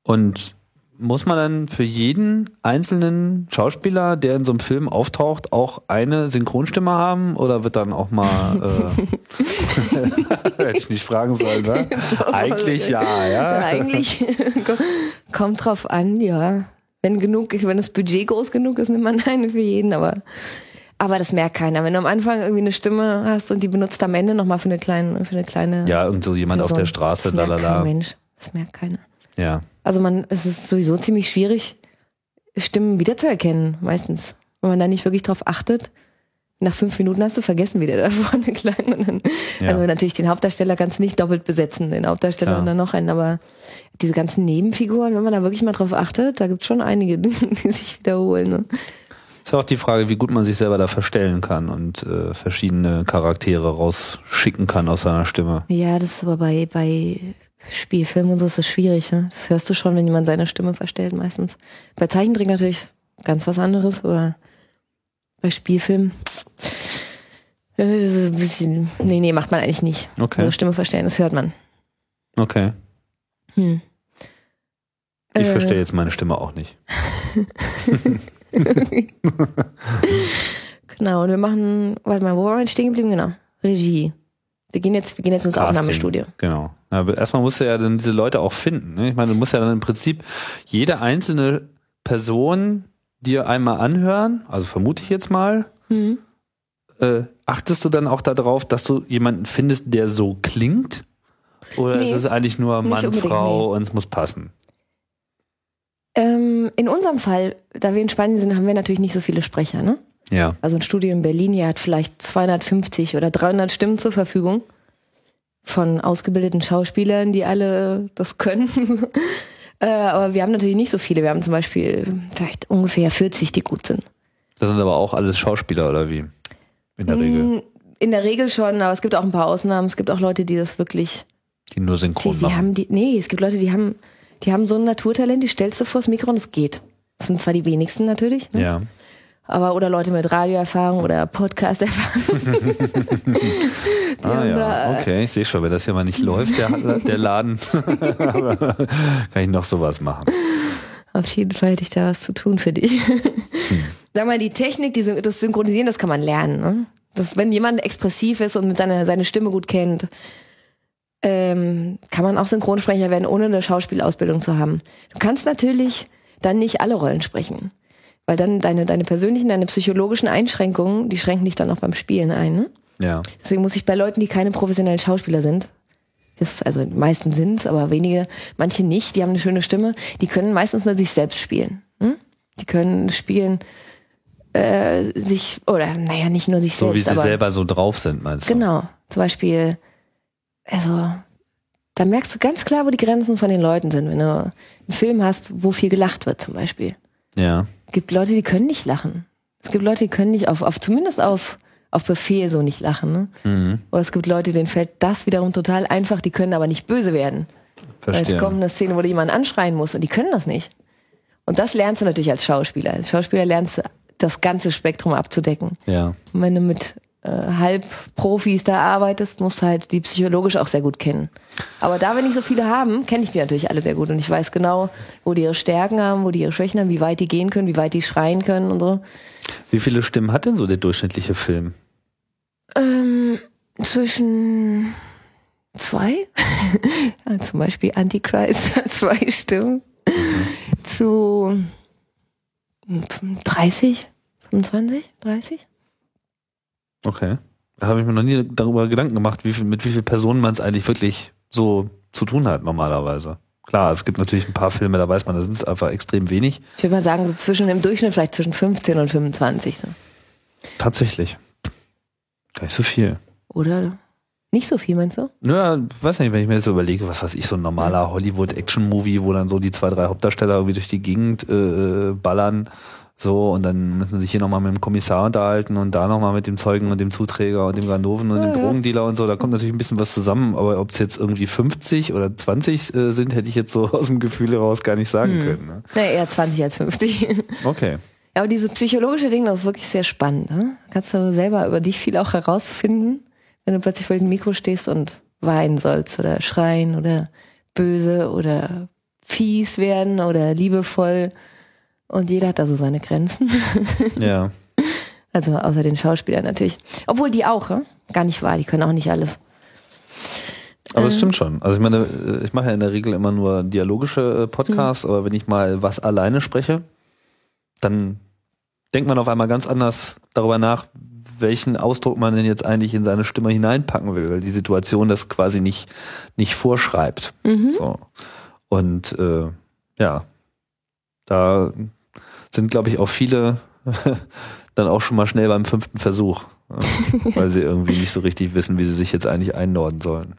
Und muss man dann für jeden einzelnen Schauspieler, der in so einem Film auftaucht, auch eine Synchronstimme haben? Oder wird dann auch mal, äh, [laughs] [laughs] hätte ich nicht fragen sollen, ne? [laughs] Eigentlich ja, ja. Eigentlich kommt drauf an, ja. Wenn genug, wenn das Budget groß genug ist, nimmt man eine für jeden, aber, aber das merkt keiner. Wenn du am Anfang irgendwie eine Stimme hast und die benutzt am Ende nochmal für eine kleine, für eine kleine. Ja, irgend so jemand auf Person, der Straße, das merkt lalala. kein Mensch. Das merkt keiner. Ja. Also man, es ist sowieso ziemlich schwierig, Stimmen wiederzuerkennen, meistens. Wenn man da nicht wirklich drauf achtet. Nach fünf Minuten hast du vergessen, wie der da [laughs] vorne klang. Und dann, Ja. Also natürlich den Hauptdarsteller kannst du nicht doppelt besetzen, den Hauptdarsteller Klar. und dann noch einen. Aber diese ganzen Nebenfiguren, wenn man da wirklich mal drauf achtet, da gibt's schon einige, [laughs] die sich wiederholen. Ne? Ist ja auch die Frage, wie gut man sich selber da verstellen kann und äh, verschiedene Charaktere rausschicken kann aus seiner Stimme. Ja, das ist aber bei, bei Spielfilmen und so ist das schwierig. Ne? Das hörst du schon, wenn jemand seine Stimme verstellt meistens. Bei Zeichentrick natürlich ganz was anderes, aber bei Spielfilmen äh, ist es ein bisschen. Nee, nee, macht man eigentlich nicht. Okay. Also Stimme verstellen, das hört man. Okay. Hm. Ich Äh. verstehe jetzt meine Stimme auch nicht. [laughs] Genau, und wir machen, warte mal, wo waren wir stehen geblieben? Genau. Regie. Wir gehen jetzt, wir gehen jetzt ins Casting. Aufnahmestudio. Genau. Aber erstmal musst du ja dann diese Leute auch finden. Ne? Ich meine, du musst ja dann im Prinzip jede einzelne Person dir einmal anhören, also vermute ich jetzt mal, Mhm. äh, achtest du dann auch darauf, dass du jemanden findest, der so klingt? Oder Nee, ist es eigentlich nur Mann, Frau und es muss passen? Ähm, in unserem Fall, da wir in Spanien sind, haben wir natürlich nicht so viele Sprecher, ne? Ja. Also ein Studio in Berlin, hier hat vielleicht 250 oder 300 Stimmen zur Verfügung von ausgebildeten Schauspielern, die alle das können. [laughs] äh, aber wir haben natürlich nicht so viele. Wir haben zum Beispiel vielleicht ungefähr 40, die gut sind. Das sind aber auch alles Schauspieler oder wie? In der Regel. Mm, In der Regel schon, aber es gibt auch ein paar Ausnahmen. Es gibt auch Leute, die das wirklich, Die nur die, synchron die machen. haben die, nee, es gibt Leute, die haben, die haben so ein Naturtalent, die stellst du vors Mikro und es geht. Das sind zwar die wenigsten natürlich, ne? ja. Aber oder Leute mit Radioerfahrung oder Podcast-Erfahrung. [laughs] Ah ja, da, äh, okay, ich sehe schon, wenn das hier mal nicht läuft, der, der Laden, [laughs] [laughs] kann ich noch sowas machen. Auf jeden Fall hätte ich da was zu tun für dich. Sag mal, die Technik, die, das Synchronisieren, das kann man lernen. Ne? Das, wenn jemand expressiv ist und mit seiner seine Stimme gut kennt, ähm, kann man auch Synchronsprecher werden, ohne eine Schauspielausbildung zu haben. Du kannst natürlich dann nicht alle Rollen sprechen. Weil dann deine, deine persönlichen, deine psychologischen Einschränkungen, die schränken dich dann auch beim Spielen ein. Ne? Ja. Deswegen muss ich bei Leuten, die keine professionellen Schauspieler sind, das, also die meisten sind's, aber wenige, manche nicht, die haben eine schöne Stimme, die können meistens nur sich selbst spielen. Hm? Die können spielen, äh, sich, oder naja, nicht nur sich So wie selbst, sie aber selber so drauf sind, meinst du? genau. Zum Beispiel, also da merkst du ganz klar, wo die Grenzen von den Leuten sind. Wenn du einen Film hast, wo viel gelacht wird, zum Beispiel. Ja. Es gibt Leute, die können nicht lachen. Es gibt Leute, die können nicht auf, auf zumindest auf, auf Befehl so nicht lachen. Ne? Mhm. Oder es gibt Leute, denen fällt das wiederum total einfach, die können aber nicht böse werden. Weil Verstehe. es kommt eine Szene, wo du jemanden anschreien musst und die können das nicht. Und das lernst du natürlich als Schauspieler. Als Schauspieler lernst du das ganze Spektrum abzudecken. Ja. Und wenn du mit äh, Halbprofis da arbeitest, musst halt die psychologisch auch sehr gut kennen. Aber da wir nicht so viele haben, kenne ich die natürlich alle sehr gut und ich weiß genau, wo die ihre Stärken haben, wo die ihre Schwächen haben, wie weit die gehen können, wie weit die schreien können und so. Wie viele Stimmen hat denn so der durchschnittliche Film? Ähm, zwischen zwei, [laughs] ja, zum Beispiel Antichrist hat zwei Stimmen, zu 30, 25, 30. Okay. Da habe ich mir noch nie darüber Gedanken gemacht, wie viel, mit wie vielen Personen man es eigentlich wirklich so zu tun hat normalerweise. Klar, es gibt natürlich ein paar Filme, da weiß man, da sind es einfach extrem wenig. Ich würde mal sagen, so zwischen im Durchschnitt vielleicht zwischen 15 und 25. So. Tatsächlich. Gar nicht so viel. Oder nicht so viel, meinst du? Ja, weiß nicht, wenn ich mir jetzt so überlege, was weiß ich, so ein normaler Hollywood-Action-Movie, wo dann so die zwei, drei Hauptdarsteller irgendwie durch die Gegend äh, ballern, so, und dann müssen sie sich hier nochmal mit dem Kommissar unterhalten und da nochmal mit dem Zeugen und dem Zuträger und dem Ganoven und Ja, dem ja. Drogendealer und so, da kommt natürlich ein bisschen was zusammen, aber ob es jetzt irgendwie 50 oder 20 äh, sind, hätte ich jetzt so [laughs] aus dem Gefühl heraus gar nicht sagen Hm. können. Ne? Na, eher 20 als 50. [laughs] Okay. Ja, aber diese psychologische Ding, das ist wirklich sehr spannend. Ne? Kannst du selber über dich viel auch herausfinden, wenn du plötzlich vor diesem Mikro stehst und weinen sollst oder schreien oder böse oder fies werden oder liebevoll. Und jeder hat da so seine Grenzen. [laughs] Ja. Also außer den Schauspielern natürlich. Obwohl die auch, hm? gar nicht wahr, die können auch nicht alles. Aber es stimmt schon. Also ich meine, äh, ich mache ja in der Regel immer nur dialogische äh, Podcasts, aber wenn ich mal was alleine spreche, dann denkt man auf einmal ganz anders darüber nach, welchen Ausdruck man denn jetzt eigentlich in seine Stimme hineinpacken will, weil die Situation das quasi nicht, nicht vorschreibt. So. Und äh, ja, da sind, glaube ich, auch viele [laughs] dann auch schon mal schnell beim fünften Versuch, äh, weil sie irgendwie nicht so richtig wissen, wie sie sich jetzt eigentlich einnorden sollen.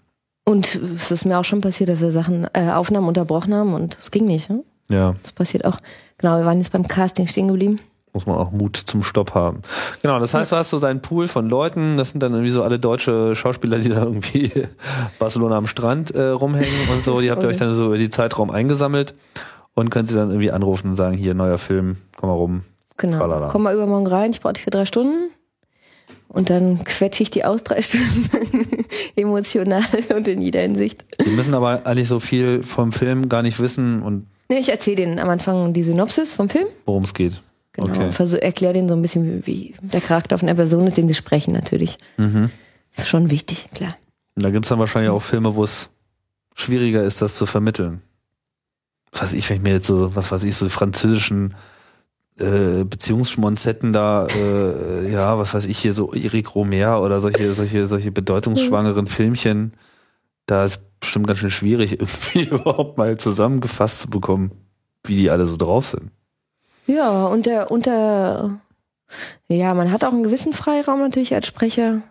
Und es ist mir auch schon passiert, dass wir Sachen, äh, Aufnahmen unterbrochen haben und es ging nicht. Hm? Ja, Das passiert auch. Genau, wir waren jetzt beim Casting stehen geblieben. muss man auch Mut zum Stopp haben. Genau, das heißt, du hast so deinen Pool von Leuten, das sind dann irgendwie so alle deutsche Schauspieler, die da irgendwie [laughs] Barcelona am Strand äh, rumhängen und so, die habt ihr euch dann so über die Zeitraum eingesammelt und könnt sie dann irgendwie anrufen und sagen, hier, neuer Film, komm mal rum. Genau. Tralala. Komm mal übermorgen rein, ich brauche dich für drei Stunden. Und dann quetsche ich die aus drei [laughs] Stunden. Emotional und in jeder Hinsicht. Die müssen aber eigentlich so viel vom Film gar nicht wissen und Nee, ich erzähle denen am Anfang die Synopsis vom Film. worum es geht. Genau. Okay. Versuch, erklär denen so ein bisschen, wie, wie der Charakter von der Person ist, den sie sprechen natürlich. Mhm. Das ist schon wichtig, klar. Da gibt's dann wahrscheinlich auch Filme, wo es schwieriger ist, das zu vermitteln. Was weiß ich, wenn ich mir jetzt so, was weiß ich, so die französischen äh, Beziehungsschmonzetten da, äh, ja, was weiß ich hier, so Eric Romer oder solche, solche, solche bedeutungsschwangeren Filmchen, da ist bestimmt ganz schön schwierig, [laughs] irgendwie überhaupt mal zusammengefasst zu bekommen, wie die alle so drauf sind. Ja, und der, unter, ja, man hat auch einen gewissen Freiraum natürlich als Sprecher.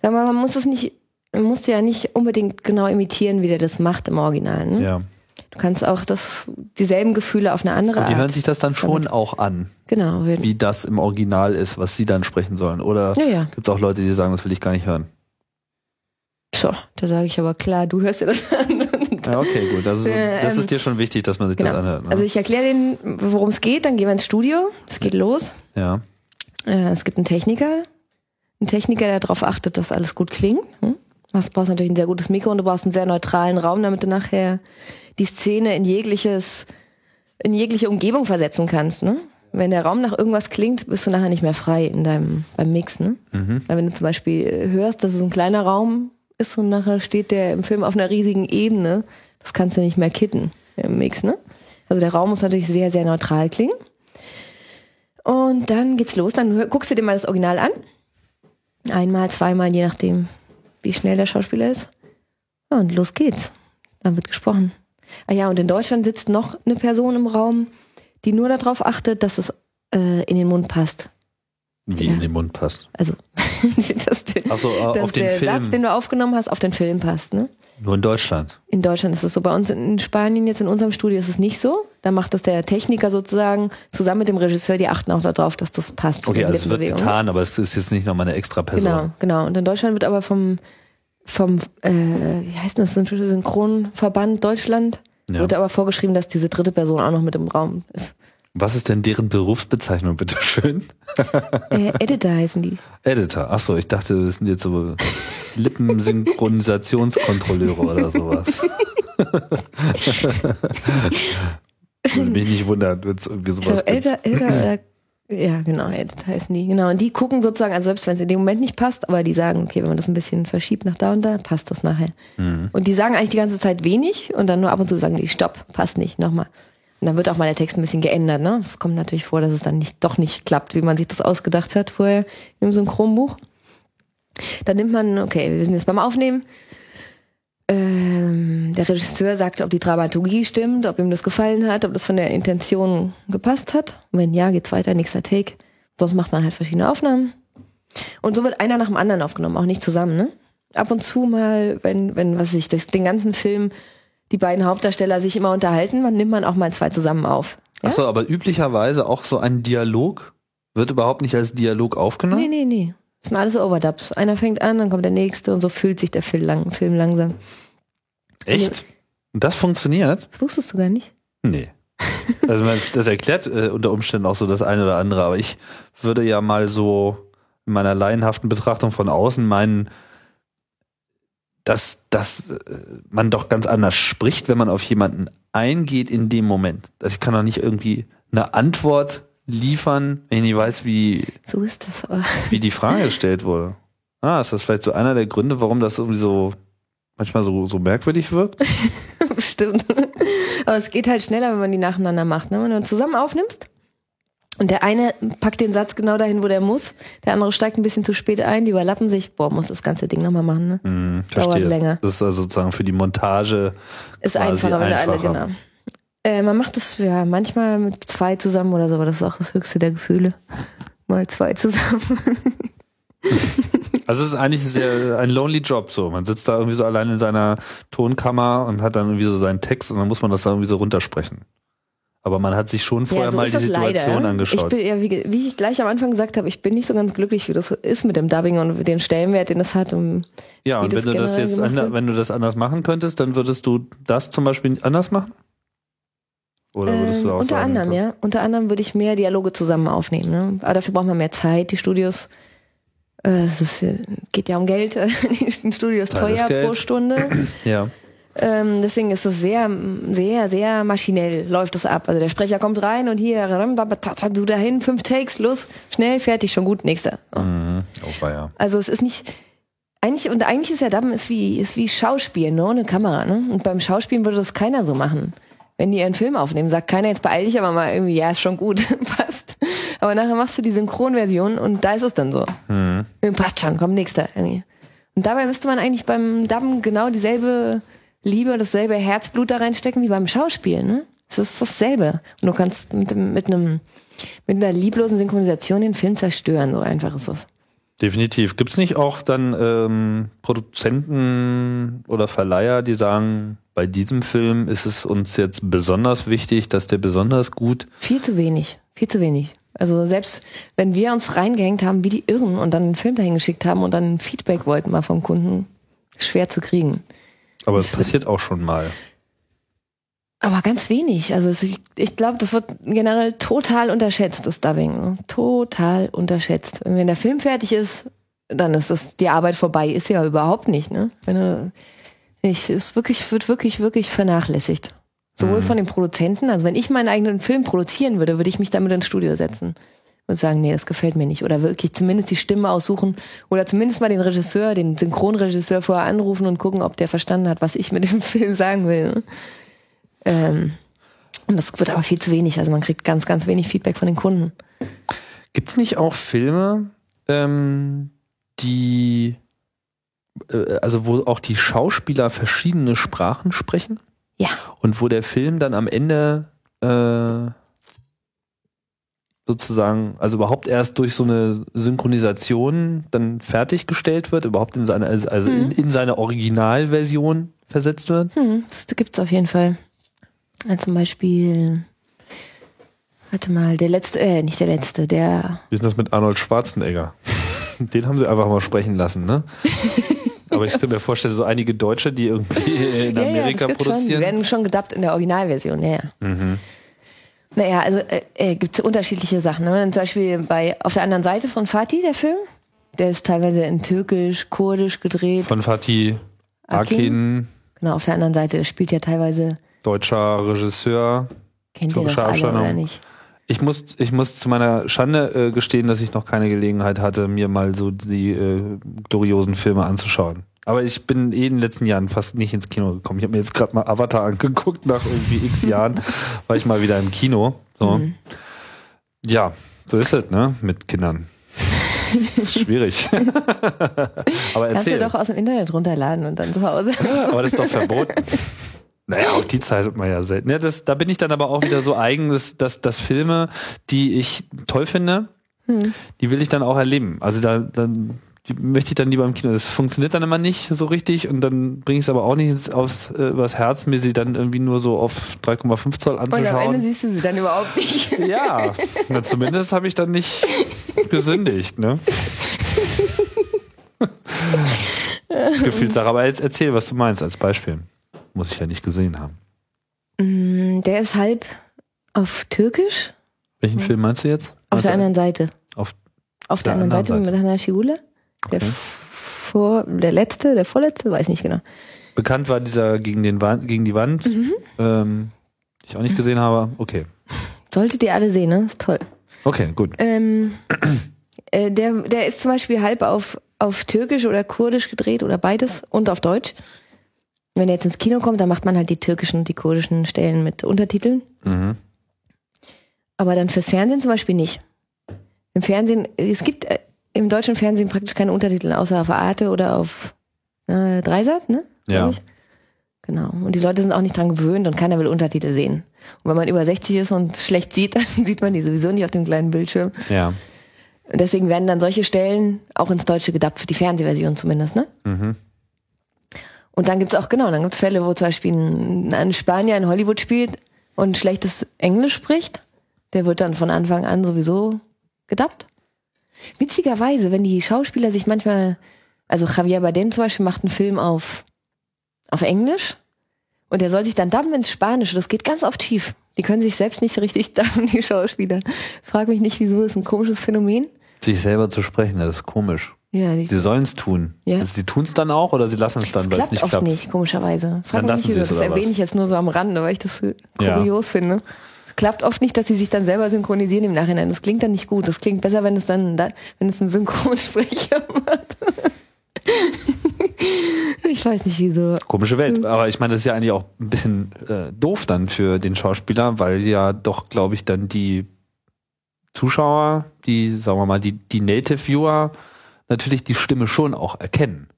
Sag mal, man muss es nicht, man muss ja nicht unbedingt genau imitieren, wie der das macht im Original. Ne? Ja. Du kannst auch das, dieselben Gefühle auf eine andere Und die Art. hören sich das dann schon auch an, genau. Wie das im Original ist, was sie dann sprechen sollen. Oder ja, ja. gibt's auch Leute, die sagen, das will ich gar nicht hören. So, da sage ich aber klar, du hörst dir das an. Ja, okay, gut. Also, das [laughs] ähm, ist dir schon wichtig, dass man sich das Genau. anhört. Ne? Also ich erkläre denen, worum es geht, dann gehen wir ins Studio, es geht los. ja. Äh, es gibt einen Techniker, einen Techniker, der darauf achtet, dass alles gut klingt. Hm? Du brauchst natürlich ein sehr gutes Mikro und du brauchst einen sehr neutralen Raum, damit du nachher die Szene in jegliches, in jegliche Umgebung versetzen kannst. Ne? Wenn der Raum nach irgendwas klingt, bist du nachher nicht mehr frei in deinem beim Mix. Ne? Weil wenn du zum Beispiel hörst, dass es ein kleiner Raum ist und nachher steht der im Film auf einer riesigen Ebene, das kannst du nicht mehr kitten im Mix. Ne? Also der Raum muss natürlich sehr, sehr neutral klingen. Und dann geht's los. Dann guckst du dir mal das Original an. Einmal, zweimal, je nachdem, wie schnell der Schauspieler ist. Ja, und los geht's. Dann wird gesprochen. Ah ja, und in Deutschland sitzt noch eine Person im Raum, die nur darauf achtet, dass es äh, in den Mund passt. Wie Ja. in den Mund passt. Also, [laughs] dass, der- Ach so, äh, dass auf den der Film. Satz, den du aufgenommen hast, auf den Film passt. Ne? Nur in Deutschland. In Deutschland ist es so. Bei uns in Spanien, jetzt in unserem Studio, ist es nicht so. Da macht das der Techniker sozusagen zusammen mit dem Regisseur. Die achten auch darauf, dass das passt. Okay, also es wird getan, aber es ist jetzt nicht nochmal eine extra Person. Genau, genau. Und in Deutschland wird aber vom, vom äh, wie heißt das, Synchronverband Deutschland, Ja. wird aber vorgeschrieben, dass diese dritte Person auch noch mit im Raum ist. Was ist denn deren Berufsbezeichnung, bitteschön? Äh, Editor heißen die. Editor. Ach so, ich dachte, das sind jetzt so Lippensynchronisationskontrolleure oder sowas. [laughs] Würde mich nicht wundern, wenn es irgendwie Ich sowas glaube, gibt. Editor, Editor oder, ja, genau, Editor heißen die. Genau. Und die gucken sozusagen, also selbst wenn es in dem Moment nicht passt, aber die sagen, okay, wenn man das ein bisschen verschiebt nach da und da, passt das nachher. Mhm. Und die sagen eigentlich die ganze Zeit wenig und dann nur ab und zu sagen die, stopp, passt nicht, nochmal. Und dann wird auch mal der Text ein bisschen geändert, ne? Es kommt natürlich vor, dass es dann nicht, doch nicht klappt, wie man sich das ausgedacht hat vorher im Synchronbuch. Dann nimmt man, okay, wir sind jetzt beim Aufnehmen. Ähm, der Regisseur sagt, ob die Dramaturgie stimmt, ob ihm das gefallen hat, ob das von der Intention gepasst hat. Und wenn ja, geht's weiter, nächster Take. Sonst macht man halt verschiedene Aufnahmen. Und so wird einer nach dem anderen aufgenommen, auch nicht zusammen, ne? Ab und zu mal, wenn, wenn, was weiß ich, das, den ganzen Film die beiden Hauptdarsteller sich immer unterhalten, dann nimmt man auch mal zwei zusammen auf. Ja? Ach so, aber üblicherweise auch so ein Dialog wird überhaupt nicht als Dialog aufgenommen? Nee, nee, nee. Das sind alles Overdubs. Einer fängt an, dann kommt der nächste und so fühlt sich der Film, lang, Film langsam. Echt? Und das funktioniert? Das wusstest du gar nicht. Nee. Also das erklärt äh, unter Umständen auch so das eine oder andere, aber ich würde ja mal so in meiner laienhaften Betrachtung von außen meinen, dass, dass äh, man doch ganz anders spricht, wenn man auf jemanden eingeht in dem Moment. Also ich kann doch nicht irgendwie eine Antwort liefern, wenn ich nicht weiß, wie, So ist das aber. wie die Frage gestellt wurde. Ah, ist das vielleicht so einer der Gründe, warum das irgendwie so manchmal so, so merkwürdig wirkt? [laughs] Bestimmt. Aber es geht halt schneller, wenn man die nacheinander macht. Ne? Wenn du zusammen aufnimmst und der eine packt den Satz genau dahin, wo der muss, der andere steigt ein bisschen zu spät ein, die überlappen sich, boah, muss das ganze Ding nochmal machen. Ne? Hm, Dauert länger. Das ist also sozusagen für die Montage Ist einfacher, wenn du alle, genau. Äh, man macht das ja manchmal mit zwei zusammen oder so, aber das ist auch das höchste der Gefühle. Mal zwei zusammen. Also es ist eigentlich sehr ein lonely Job so. Man sitzt da irgendwie so allein in seiner Tonkammer und hat dann irgendwie so seinen Text und dann muss man das da irgendwie so runtersprechen. Aber man hat sich schon vorher ja, so mal die Situation leider. angeschaut. Ich bin, ja, wie, wie ich gleich am Anfang gesagt habe, ich bin nicht so ganz glücklich, wie das ist mit dem Dubbing und den Stellenwert, den das hat. Und ja, und wenn du das jetzt wird. wenn du das anders machen könntest, dann würdest du das zum Beispiel anders machen? Oder würdest Ähm, du auch unter sagen, anderem, ja. Unter anderem würde ich mehr Dialoge zusammen aufnehmen. Ne? Aber dafür braucht man mehr Zeit. Die Studios, äh, es ist, äh, geht ja um Geld. [laughs] Die Studios Zeit ist teuer Geld. pro Stunde. [clears throat] Ja. ähm, deswegen ist es sehr, sehr, sehr maschinell läuft das ab. Also der Sprecher kommt rein und hier, du dahin, fünf Takes, los, schnell, fertig, schon gut, nächster. Mhm. Oh, ja. Also es ist nicht. Eigentlich, und eigentlich ist ja Dubben ist wie, ist wie Schauspielen, ne? Eine Kamera, ne? Und beim Schauspielen würde das keiner so machen. Wenn die ihren Film aufnehmen, sagt keiner, jetzt beeil dich aber mal irgendwie, ja, ist schon gut, [laughs] passt. Aber nachher machst du die Synchronversion und da ist es dann so. Mhm. Passt schon, komm, nächster. Irgendwie. Und dabei müsste man eigentlich beim Dubben genau dieselbe Liebe, dasselbe Herzblut da reinstecken wie beim Schauspielen, ne? Es ist dasselbe. Und du kannst mit, mit einem, mit einer lieblosen Synchronisation den Film zerstören, so einfach ist das. Definitiv. Gibt's nicht auch dann ähm, Produzenten oder Verleiher, die sagen, bei diesem Film ist es uns jetzt besonders wichtig, dass der besonders gut Viel zu wenig, viel zu wenig. Also selbst wenn wir uns reingehängt haben wie die Irren und dann einen Film dahin geschickt haben und dann ein Feedback wollten mal vom Kunden, schwer zu kriegen. Aber es passiert auch schon mal. Aber ganz wenig. Also es, ich glaube, das wird generell total unterschätzt, das Dubbing. ne? Total unterschätzt. Und wenn der Film fertig ist, dann ist das die Arbeit vorbei. Ist ja überhaupt nicht. Ne? Wenn du, ich, es wirklich, wird wirklich, wirklich vernachlässigt. Sowohl von den Produzenten, also wenn ich meinen eigenen Film produzieren würde, würde ich mich damit ins Studio setzen und sagen, nee, das gefällt mir nicht. Oder wirklich zumindest die Stimme aussuchen oder zumindest mal den Regisseur, den Synchronregisseur vorher anrufen und gucken, ob der verstanden hat, was ich mit dem [laughs] Film sagen will. ne? Ähm, und das wird aber viel zu wenig. Also man kriegt ganz, ganz wenig Feedback von den Kunden. Gibt's nicht auch Filme, ähm, die, also wo auch die Schauspieler verschiedene Sprachen sprechen? Ja. Und wo der Film dann am Ende äh, sozusagen, also überhaupt erst durch so eine Synchronisation dann fertiggestellt wird, überhaupt in seine, also also in, in seine Originalversion versetzt wird? Hm, das gibt's auf jeden Fall. Ja, zum Beispiel, warte mal, der letzte, äh, nicht der letzte, der, Wie ist denn das mit Arnold Schwarzenegger? [laughs] Den haben sie einfach mal sprechen lassen, ne? [laughs] Aber ich könnte mir vorstellen, so einige Deutsche, die irgendwie in ja, ja, Amerika das gibt's Schon. Die produzieren. werden schon gedubbt in der Originalversion, ja, ja. Mhm. Naja, also äh, äh, gibt unterschiedliche Sachen. Ne? Zum Beispiel bei auf der anderen Seite von Fatih, der Film, der ist teilweise in Türkisch, Kurdisch gedreht. Von Fatih Akin, Genau, auf der anderen Seite spielt ja teilweise, deutscher Regisseur. kennt ihr doch alle oder nicht? Ich muss, ich muss zu meiner Schande äh, gestehen, dass ich noch keine Gelegenheit hatte, mir mal so die äh, gloriosen Filme anzuschauen. Aber ich bin eh in den letzten Jahren fast nicht ins Kino gekommen. Ich habe mir jetzt gerade mal Avatar angeguckt, [laughs] nach irgendwie x Jahren war ich mal wieder im Kino. So. Mhm. Ja, so ist es, ne? Mit Kindern. ist [laughs] schwierig. [laughs] Aber Kannst du erzähl. doch aus dem Internet runterladen und dann zu Hause. Aber das ist doch verboten. Naja, auch die Zeit hat man ja selten. Ja, das, da bin ich dann aber auch wieder so eigen, dass, dass, dass Filme, die ich toll finde, die will ich dann auch erleben. Also da, dann die möchte ich dann lieber im Kino. Das funktioniert dann immer nicht so richtig und dann bringe ich es aber auch nicht aufs, äh, übers Herz, mir sie dann irgendwie nur so auf 3,5 Zoll Und am Ende anzuschauen. siehst du sie dann überhaupt nicht. [laughs] Ja, na, zumindest habe ich dann nicht gesündigt, ne? [laughs] Gefühlssache. Aber jetzt erzähl, was du meinst als Beispiel. Muss ich ja nicht gesehen haben. Mm, Der ist halb auf Türkisch, Welchen Film meinst du jetzt? auf Also, der anderen Seite. Auf Auf der, anderen Seite, mit Hannah Schigula. Der Okay. vor, der letzte, der vorletzte, weiß nicht genau. Bekannt war dieser gegen, den Wand, gegen die Wand, Mhm. ähm, die ich auch nicht gesehen habe. Okay. Solltet ihr alle sehen, ne? Ist toll. Okay, gut. Ähm, äh, der, der ist zum Beispiel halb auf, auf Türkisch oder Kurdisch gedreht oder beides und auf Deutsch. Wenn er jetzt ins Kino kommt, dann macht man halt die türkischen und die kurdischen Stellen mit Untertiteln. Mhm. Aber dann fürs Fernsehen zum Beispiel nicht. Im Fernsehen, es gibt äh, im deutschen Fernsehen praktisch keine Untertitel, außer auf Arte oder auf äh, Dreisat, ne? Ja. Genau. Und die Leute sind auch nicht dran gewöhnt und keiner will Untertitel sehen. Und wenn man über 60 ist und [laughs] schlecht sieht, dann sieht man die sowieso nicht auf dem kleinen Bildschirm. Ja. Und Deswegen werden dann solche Stellen auch ins Deutsche gedappt, für die Fernsehversion zumindest, ne? Mhm. Und dann gibt's auch, genau, dann gibt's Fälle, wo zum Beispiel ein, ein Spanier in Hollywood spielt und schlechtes Englisch spricht. Der wird dann von Anfang an sowieso gedappt. Witzigerweise, wenn die Schauspieler sich manchmal, also Javier Bardem zum Beispiel macht einen Film auf, auf Englisch und der soll sich dann dubben ins Spanische. Das geht ganz oft schief. Die können sich selbst nicht richtig [laughs] dubben, die Schauspieler. Frag mich nicht, wieso, ist ein komisches Phänomen. Sich selber zu sprechen, das ist komisch. Ja, die, Sie sollen es tun. Ja. Also sie tun es dann auch oder sie lassen es dann, weil es klappt nicht oft klappt. nicht, komischerweise. Frag Dann mich lassen es Das erwähne ich jetzt nur so am Rande, weil ich das so Ja. kurios finde. Es klappt oft nicht, dass sie sich dann selber synchronisieren im Nachhinein. Das klingt dann nicht gut. Das klingt besser, wenn es dann, da, wenn es ein Synchronsprecher [laughs] macht. ich weiß nicht wieso. Komische Welt. Aber ich meine, das ist ja eigentlich auch ein bisschen äh, doof dann für den Schauspieler, weil ja doch, glaube ich, dann die Zuschauer, die, sagen wir mal, die, die Native Viewer natürlich die Stimme schon auch erkennen.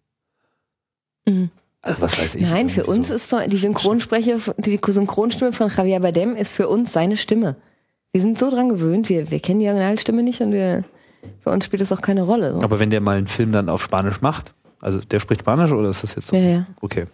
Mhm. Also was weiß ich. Nein, für uns so. ist so, die Synchronsprecher, die Synchronstimme von Javier Bardem ist für uns seine Stimme. Wir sind so dran gewöhnt, wir, wir kennen die Originalstimme nicht und wir, für uns spielt das auch keine Rolle. So. Aber wenn der mal einen Film dann auf Spanisch macht, also der spricht Spanisch oder ist das jetzt so? Ja, ja. Okay.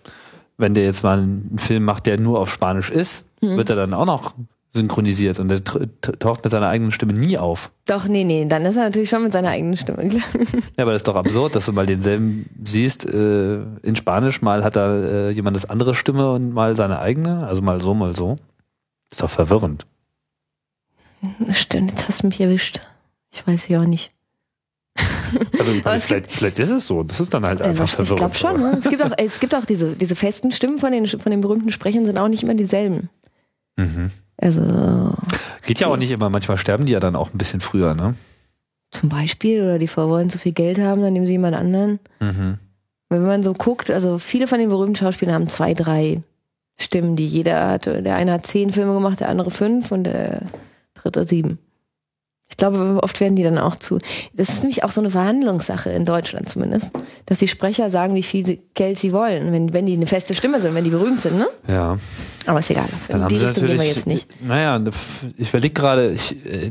Wenn der jetzt mal einen Film macht, der nur auf Spanisch ist, Hm. wird er dann auch noch synchronisiert und t- taucht mit seiner eigenen Stimme nie auf. Doch, nee, nee, dann ist er natürlich schon mit seiner eigenen Stimme, klar. [laughs] Ja, aber das ist doch absurd, dass du mal denselben siehst äh, in Spanisch, mal hat da äh, jemand das andere Stimme und mal seine eigene, also mal so, mal so. Ist doch verwirrend. Stimmt, jetzt hast du mich erwischt. Ich weiß ja auch nicht. [laughs] Also vielleicht, vielleicht ist es so, das ist dann halt Also, einfach ich verwirrend. glaube schon. Ne? Es gibt auch, es gibt auch diese, diese festen Stimmen von den, von den berühmten Sprechern sind auch nicht immer dieselben. Mhm. Also Geht ja auch nicht immer, manchmal sterben die ja dann auch ein bisschen früher, ne? zum Beispiel, oder die wollen zu viel Geld haben, dann nehmen sie jemand anderen. Mhm. Wenn man so guckt, also viele von den berühmten Schauspielern haben zwei, drei Stimmen, die jeder hat. Der eine hat zehn Filme gemacht, der andere fünf und der dritte sieben. Ich glaube, oft werden die dann auch zu. Das ist nämlich auch so eine Verhandlungssache in Deutschland zumindest, dass die Sprecher sagen, wie viel Geld sie wollen, wenn, wenn die eine feste Stimme sind, wenn die berühmt sind, ne? Ja. Aber ist egal. Dann in haben die sie Richtung gehen wir natürlich, jetzt nicht. naja, ich überlege gerade, ich äh,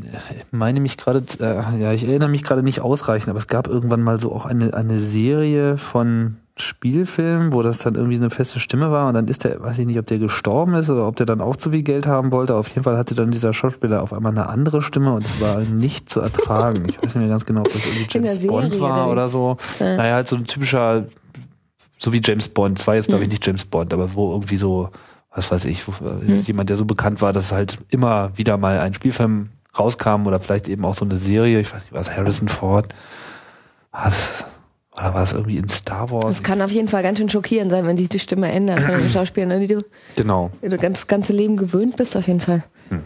meine mich gerade, äh, ja, ich erinnere mich gerade nicht ausreichend, aber es gab irgendwann mal so auch eine, eine Serie von Spielfilmen, wo das dann irgendwie eine feste Stimme war und dann ist der, weiß ich nicht, ob der gestorben ist oder ob der dann auch zu viel Geld haben wollte. Auf jeden Fall hatte dann dieser Schauspieler auf einmal eine andere Stimme und es war nicht zu ertragen. Ich weiß nicht mehr ganz genau, ob das irgendwie James Bond war oder? oder so. Ja. Naja, halt so ein typischer, so wie James Bond. Es war jetzt, glaube ich, nicht James Bond, aber wo irgendwie so, was weiß ich, äh, jemand, der so bekannt war, dass halt immer wieder mal ein Spielfilm rauskam oder vielleicht eben auch so eine Serie, ich weiß nicht, was Harrison Ford, was, war es irgendwie in Star Wars? Das kann auf jeden Fall ganz schön schockierend sein, wenn sich die Stimme ändert von den Schauspielern, an die du genau. das ganz, ganze Leben gewöhnt bist, auf jeden Fall. Hm.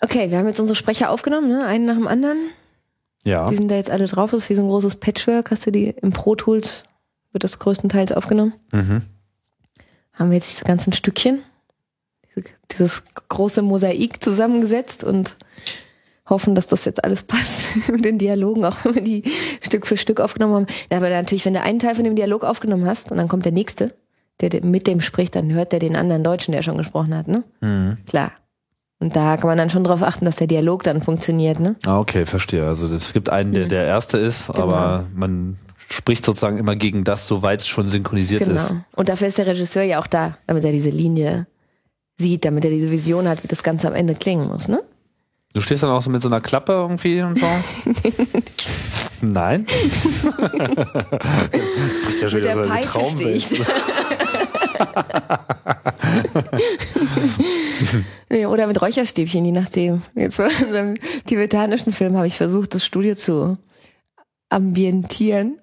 Okay, wir haben jetzt unsere Sprecher aufgenommen, ne? einen nach dem anderen. Ja. Die sind da jetzt alle drauf. Das ist wie so ein großes Patchwork. Hast du die im Pro Tools, wird das größtenteils aufgenommen. Mhm. Haben wir jetzt diese ganzen Stückchen, diese, dieses große Mosaik zusammengesetzt und hoffen, dass das jetzt alles passt [laughs] mit den Dialogen, auch wenn wir die Stück für Stück aufgenommen haben. Ja, aber natürlich, wenn du einen Teil von dem Dialog aufgenommen hast und dann kommt der nächste, der mit dem spricht, dann hört der den anderen Deutschen, der schon gesprochen hat, ne? Mhm. Klar. Und da kann man dann schon drauf achten, dass der Dialog dann funktioniert, ne? Ah, okay, verstehe. Also es gibt einen, der der Erste ist, Genau. aber man spricht sozusagen immer gegen das, soweit es schon synchronisiert ist. Genau. Und dafür ist der Regisseur ja auch da, damit er diese Linie sieht, damit er diese Vision hat, wie das Ganze am Ende klingen muss, ne? Du stehst dann auch so mit so einer Klappe irgendwie und so? [laughs] Nein? du bist ja schon Mit wieder der so stehe ich. [laughs] nee, oder mit Räucherstäbchen, je nachdem. Jetzt bei unserem tibetanischen Film habe ich versucht, das Studio zu ambientieren.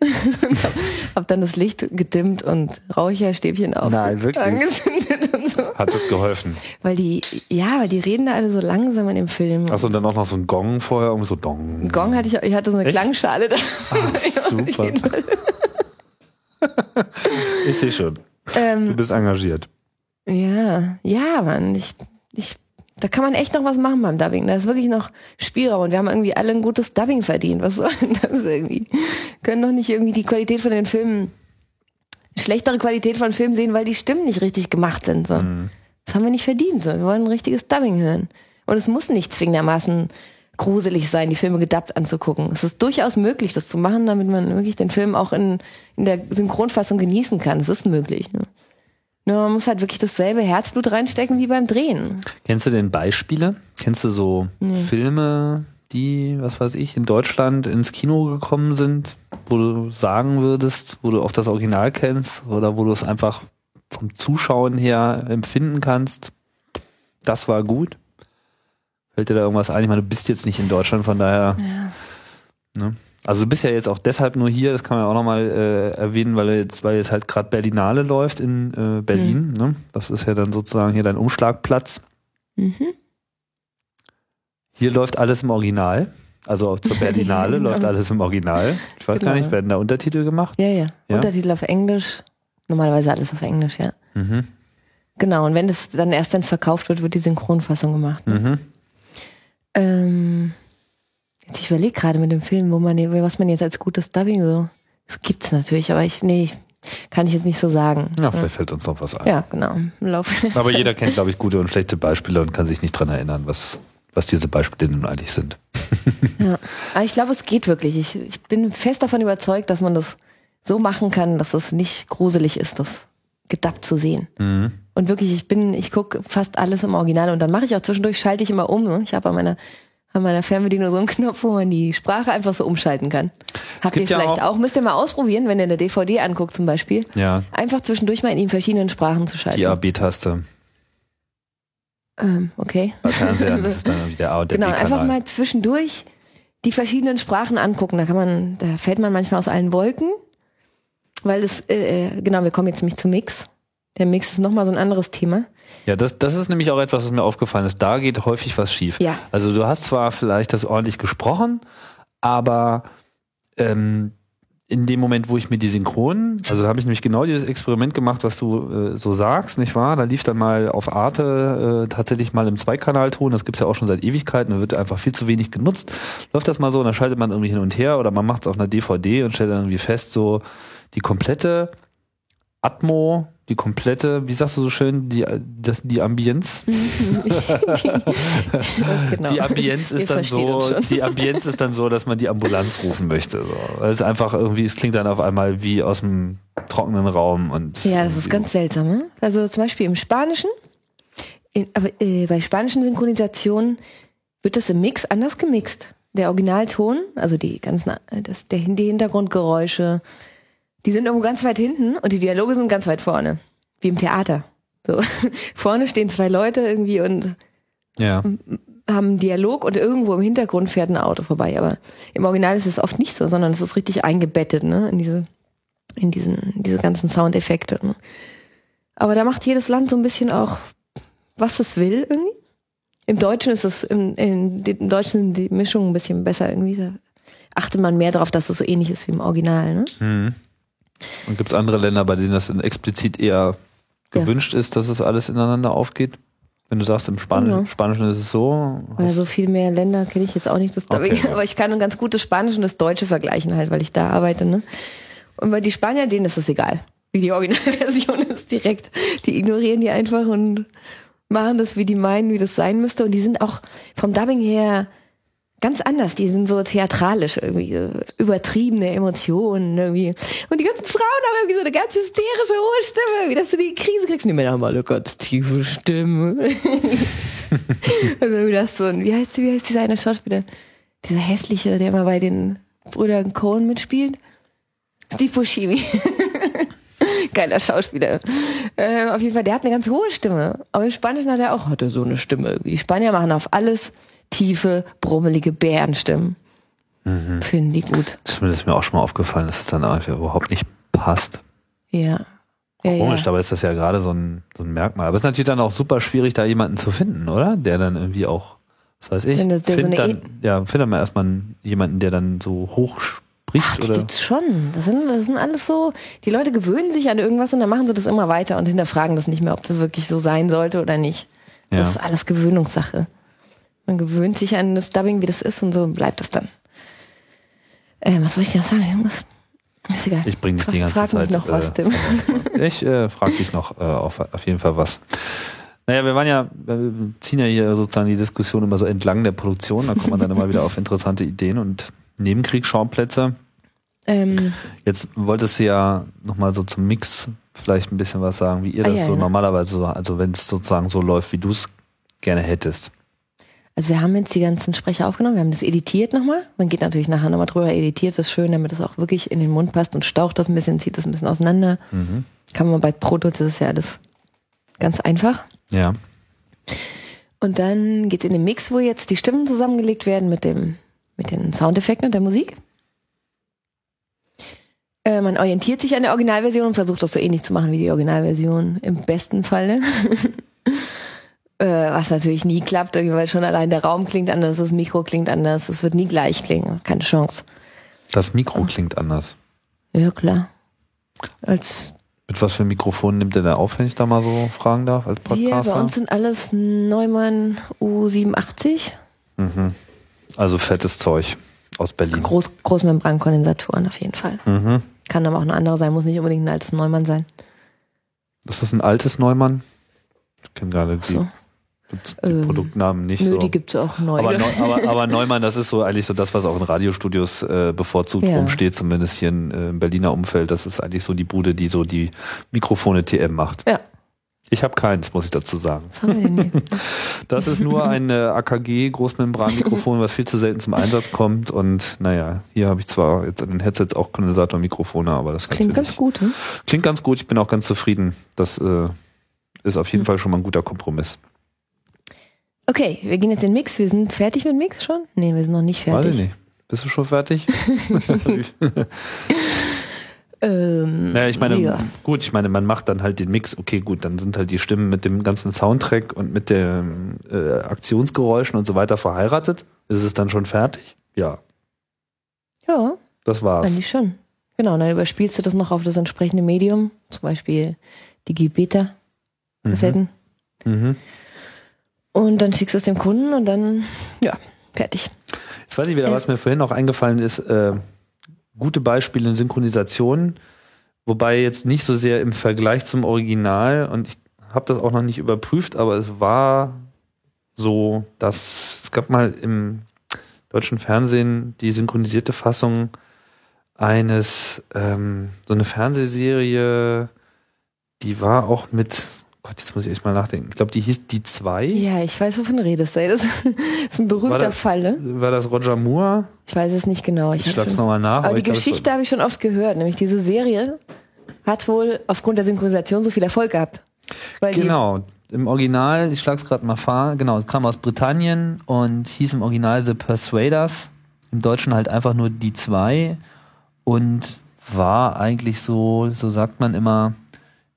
[laughs] hab dann das Licht gedimmt und Räucherstäbchen auf Nein, wirklich? angezündet und so. Hat es geholfen? Weil die, ja, weil die reden da alle so langsam in dem Film. Achso, und dann auch noch so ein Gong vorher, irgendwie so Dong. Ein Gong hatte ich, ich hatte so eine Echt? Klangschale da. Ah, [laughs] super. Ich sehe schon. Du ähm, bist engagiert. ja, ja, Mann, ich, ich, da kann man echt noch was machen beim Dubbing. Da ist wirklich noch Spielraum und wir haben irgendwie alle ein gutes Dubbing verdient. Was soll denn das irgendwie? Können doch nicht irgendwie die Qualität von den Filmen, schlechtere Qualität von Filmen sehen, weil die Stimmen nicht richtig gemacht sind. So. Das haben wir nicht verdient. So. Wir wollen ein richtiges Dubbing hören. Und es muss nicht zwingendermaßen gruselig sein, die Filme gedubbt anzugucken. Es ist durchaus möglich, das zu machen, damit man wirklich den Film auch in, in der Synchronfassung genießen kann. Es ist möglich. Ne? Nur man muss halt wirklich dasselbe Herzblut reinstecken wie beim Drehen. Kennst du denn Beispiele? Kennst du so Filme, die, was weiß ich, in Deutschland ins Kino gekommen sind, wo du sagen würdest, wo du auch das Original kennst oder wo du es einfach vom Zuschauen her empfinden kannst? Das war gut. Fällt dir da irgendwas ein? Ich meine, du bist jetzt nicht in Deutschland, von daher. Ne? Also du bist ja jetzt auch deshalb nur hier, das kann man ja auch nochmal äh, erwähnen, weil jetzt, weil jetzt halt gerade Berlinale läuft in äh, Berlin. Ne? Das ist ja dann sozusagen hier dein Umschlagplatz. Mhm. Hier läuft alles im Original. Also auch zur Berlinale [laughs] läuft alles im Original. Ich weiß gar Genau. nicht, werden da Untertitel gemacht? Ja, ja, Ja? Untertitel auf Englisch. Normalerweise alles auf Englisch, ja. Mhm. Genau, und wenn das dann erst, wenn es verkauft wird, wird die Synchronfassung gemacht. Ne? Mhm. Ähm, jetzt ich überlege gerade mit dem Film, wo man, was man jetzt als gutes Dubbing so. Das gibt's natürlich, aber ich, nee, kann ich jetzt nicht so sagen. Ja, vielleicht fällt uns noch was ein. Ja, genau. Aber jeder kennt, glaube ich, gute und schlechte Beispiele und kann sich nicht dran erinnern, was, was diese Beispiele nun eigentlich sind. [laughs] Ja. Aber ich glaube, es geht wirklich. Ich, ich bin fest davon überzeugt, dass man das so machen kann, dass es nicht gruselig ist, das gedubbt zu sehen. Mhm. Und wirklich, ich bin, ich gucke fast alles im Original und dann mache ich auch zwischendurch, schalte ich immer um. Ne? Ich habe an meiner, an meiner Fernbedienung so einen Knopf, wo man die Sprache einfach so umschalten kann. Habt ihr gibt ja vielleicht auch- auch, müsst ihr mal ausprobieren, wenn ihr eine DVD anguckt zum Beispiel. Ja, Einfach zwischendurch mal in den verschiedenen Sprachen zu schalten. die AB-Taste Ähm, okay. bei Fernsehern, das ist dann [laughs] der A und der Genau, einfach mal zwischendurch die verschiedenen Sprachen angucken. Da kann man, da fällt man manchmal aus allen Wolken, weil es, äh, äh, genau, wir kommen jetzt nämlich zum Mix. Der Mix ist nochmal so ein anderes Thema. Ja, das, das ist nämlich auch etwas, was mir aufgefallen ist. Da geht häufig was schief. Ja. Also du hast zwar vielleicht das ordentlich gesprochen, aber ähm, in dem Moment, wo ich mir die Synchronen, also da habe ich nämlich genau dieses Experiment gemacht, was du äh, so sagst, nicht wahr? Da lief dann mal auf Arte äh, tatsächlich mal im Zweikanalton, das gibt's ja auch schon seit Ewigkeiten, da wird einfach viel zu wenig genutzt. Läuft das mal so und dann schaltet man irgendwie hin und her oder man macht es auf einer DVD und stellt dann irgendwie fest, so die komplette Atmo, die komplette, wie sagst du so schön, die, das, die Ambienz, [laughs] genau. die Ambienz ist dann versteht so, die Ambienz ist dann so, dass man die Ambulanz rufen möchte. So. Es ist einfach irgendwie, es klingt dann auf einmal wie aus dem trockenen Raum und Ja, das ist ganz seltsam. Ne? Also zum Beispiel im Spanischen, in, aber, äh, bei spanischen Synchronisationen wird das im Mix anders gemixt. Der Originalton, also die ganzen, äh, das, der, die Hintergrundgeräusche, die sind irgendwo ganz weit hinten und die Dialoge sind ganz weit vorne. Wie im Theater. So. [laughs] Vorne stehen zwei Leute irgendwie und ja. haben einen Dialog und irgendwo im Hintergrund fährt ein Auto vorbei. Aber im Original ist es oft nicht so, sondern es ist richtig eingebettet, ne, in diese, in diesen, diese ganzen Soundeffekte. Ne? Aber da macht jedes Land so ein bisschen auch, was es will irgendwie. Im Deutschen ist es, im, in, im Deutschen sind die Mischungen ein bisschen besser irgendwie. Da achtet man mehr darauf, dass es so ähnlich ist wie im Original, ne? Mhm. Und gibt es andere Länder, bei denen das explizit eher Ja. gewünscht ist, dass es alles ineinander aufgeht? Wenn du sagst, im Spanisch, Ja. Spanischen ist es so. Weil so viel mehr Länder kenne ich jetzt auch nicht, das Dubbing. Okay. Aber ich kann ein ganz gutes Spanisch und das Deutsche vergleichen halt, weil ich da arbeite, ne? Und bei die Spanier, denen ist es egal. Wie die Originalversion ist direkt. Die ignorieren die einfach und machen das, wie die meinen, wie das sein müsste. Und die sind auch vom Dubbing her ganz anders. Die sind so theatralisch irgendwie, so übertriebene Emotionen irgendwie. Und die ganzen Frauen haben irgendwie so eine ganz hysterische hohe Stimme, wie dass du die Krise kriegst. Und die Männer haben alle ganz tiefe Stimmen. [laughs] also wie das so ein, wie heißt, wie heißt dieser eine Schauspieler? Dieser hässliche, der immer bei den Brüdern Cohen mitspielt? Steve Buscemi. [laughs] Geiler Schauspieler. Äh, auf jeden Fall, der hat eine ganz hohe Stimme. Aber im Spanischen hat er auch, hat er so eine Stimme. Die Spanier machen auf alles tiefe, brummelige Bärenstimmen. Finden die gut. Das ist mir auch schon mal aufgefallen, dass es dann einfach überhaupt nicht passt. Ja. ja Komisch, ja. dabei ist das ja gerade so ein, so ein Merkmal. Aber es ist natürlich dann auch super schwierig, da jemanden zu finden, oder? Der dann irgendwie auch, was weiß ich, so find eine dann, ja, findet man erstmal einen- jemanden, der dann so hoch spricht Ach, die oder. gibt's schon. Das sind, das sind alles so, die Leute gewöhnen sich an irgendwas und dann machen sie das immer weiter und hinterfragen das nicht mehr, ob das wirklich so sein sollte oder nicht. Das Ja. ist alles Gewöhnungssache. Man gewöhnt sich an das Dubbing, wie das ist und so bleibt es dann. Ähm, was wollte ich noch sagen? Irgendwas? Ist egal. Ich bring dich die ganze Frag Zeit. mich noch was, äh, Tim. Ich äh, frage dich noch äh, auf, auf jeden Fall was. Naja, wir waren ja, wir ziehen ja hier sozusagen die Diskussion immer so entlang der Produktion, da kommt man dann immer wieder auf interessante Ideen und Nebenkriegsschauplätze. Ähm, Jetzt wolltest du ja nochmal so zum Mix vielleicht ein bisschen was sagen, wie ihr Ah, das ja, so ja. normalerweise so, also wenn es sozusagen so läuft, wie du es gerne hättest. Also wir haben jetzt die ganzen Sprecher aufgenommen, wir haben das editiert nochmal. Man geht natürlich nachher nochmal drüber, editiert das schön, damit es auch wirklich in den Mund passt und staucht das ein bisschen, zieht das ein bisschen auseinander. Mhm. Kann man bei Proto, das ist ja alles ganz einfach. Ja. Und dann geht's in den Mix, wo jetzt die Stimmen zusammengelegt werden mit dem, mit den Soundeffekten und der Musik. Äh, man orientiert sich an der Originalversion und versucht das so ähnlich zu machen wie die Originalversion im besten Falle. [laughs] äh, was natürlich nie klappt, weil schon allein der Raum klingt anders, das Mikro klingt anders, es wird nie gleich klingen, keine Chance. Das Mikro klingt anders. Ja, klar. Als Mit was für Mikrofon nimmt ihr da auf, wenn ich da mal so fragen darf, als Podcaster? bei uns sind alles Neumann U87, Mhm. Also fettes Zeug aus Berlin. Groß, Großmembrankondensatoren auf jeden Fall. Mhm. Kann aber auch eine andere sein, muss nicht unbedingt ein altes Neumann sein. Ist das ein altes Neumann? Ich kenne gerade die, So. die Ähm, Produktnamen nicht Nö, so. die gibt's auch neu. aber, aber, aber Neumann, das ist so eigentlich so das, was auch in Radiostudios äh, bevorzugt Ja. rumsteht, zumindest hier in, äh, im Berliner Umfeld. Das ist eigentlich so die Bude, die so die Mikrofone TM macht. Ja. Ich habe keins, muss ich dazu sagen. Was haben wir denn hier? [laughs] Das ist nur ein äh, AKG Großmembranmikrofon, was viel zu selten zum Einsatz kommt. Und naja, hier habe ich zwar jetzt an den Headsets auch Kondensatormikrofone, aber das Klingt ganz gut, hm? Klingt ganz gut. Ich bin auch ganz zufrieden. Das äh, ist auf jeden Hm. Fall schon mal ein guter Kompromiss. Okay, wir gehen jetzt in den Mix. Wir sind fertig mit Mix schon? Nee, wir sind noch nicht Weiß ich fertig. nicht. Bist du schon fertig? [laughs] Ähm, naja, ich meine, ja. gut, ich meine, man macht dann halt den Mix. Okay, gut, dann sind halt die Stimmen mit dem ganzen Soundtrack und mit den äh, Aktionsgeräuschen und so weiter verheiratet. Ist es dann schon fertig? Ja, Ja, das war's. eigentlich schon. Genau, und dann überspielst du das noch auf das entsprechende Medium, zum Beispiel die G-Beta-Kassetten. Mhm. Und dann schickst du es dem Kunden und dann, ja, fertig. Jetzt weiß ich wieder, was mir vorhin noch eingefallen ist. Äh, gute Beispiele in Synchronisation, wobei jetzt nicht so sehr im Vergleich zum Original und ich habe das auch noch nicht überprüft, aber es war so, dass es gab mal im deutschen Fernsehen die synchronisierte Fassung eines, ähm, so eine Fernsehserie, die war auch mit, Gott, jetzt muss ich echt mal nachdenken. Ich glaube, die hieß Die Zwei. Ja, ich weiß, wovon du redest. Das [laughs] ist ein War berühmter das- Fall, ne? War das Roger Moore? Ich weiß es nicht genau. Ich Ich schlag's nochmal nach. Aber die es war- Geschichte habe ich schon oft gehört, nämlich diese Serie hat wohl aufgrund der Synchronisation so viel Erfolg gehabt. Weil Genau. Im Original, ich schlag's gerade mal vor, genau, kam aus Britannien und hieß im Original The Persuaders. Im Deutschen halt einfach nur die zwei und war eigentlich so, so sagt man immer,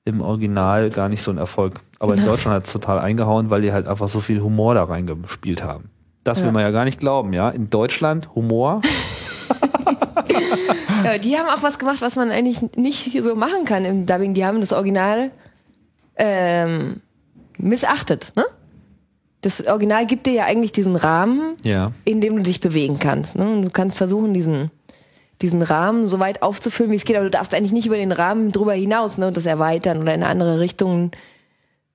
im Original gar nicht so ein Erfolg. Aber in Deutschland hat es total eingehauen, weil die halt einfach so viel Humor da reingespielt haben. Das will Ja. man ja gar nicht glauben, ja. In Deutschland Humor. die, [laughs] ja, die haben auch was gemacht, was man eigentlich nicht so machen kann im Dubbing. Die haben das Original ähm, missachtet. Ne? Das Original gibt dir ja eigentlich diesen Rahmen, Ja. in dem du dich bewegen kannst. Ne? Und du kannst versuchen, diesen, diesen Rahmen so weit aufzufüllen, wie es geht, aber du darfst eigentlich nicht über den Rahmen drüber hinaus ne? und das erweitern oder in eine andere Richtung,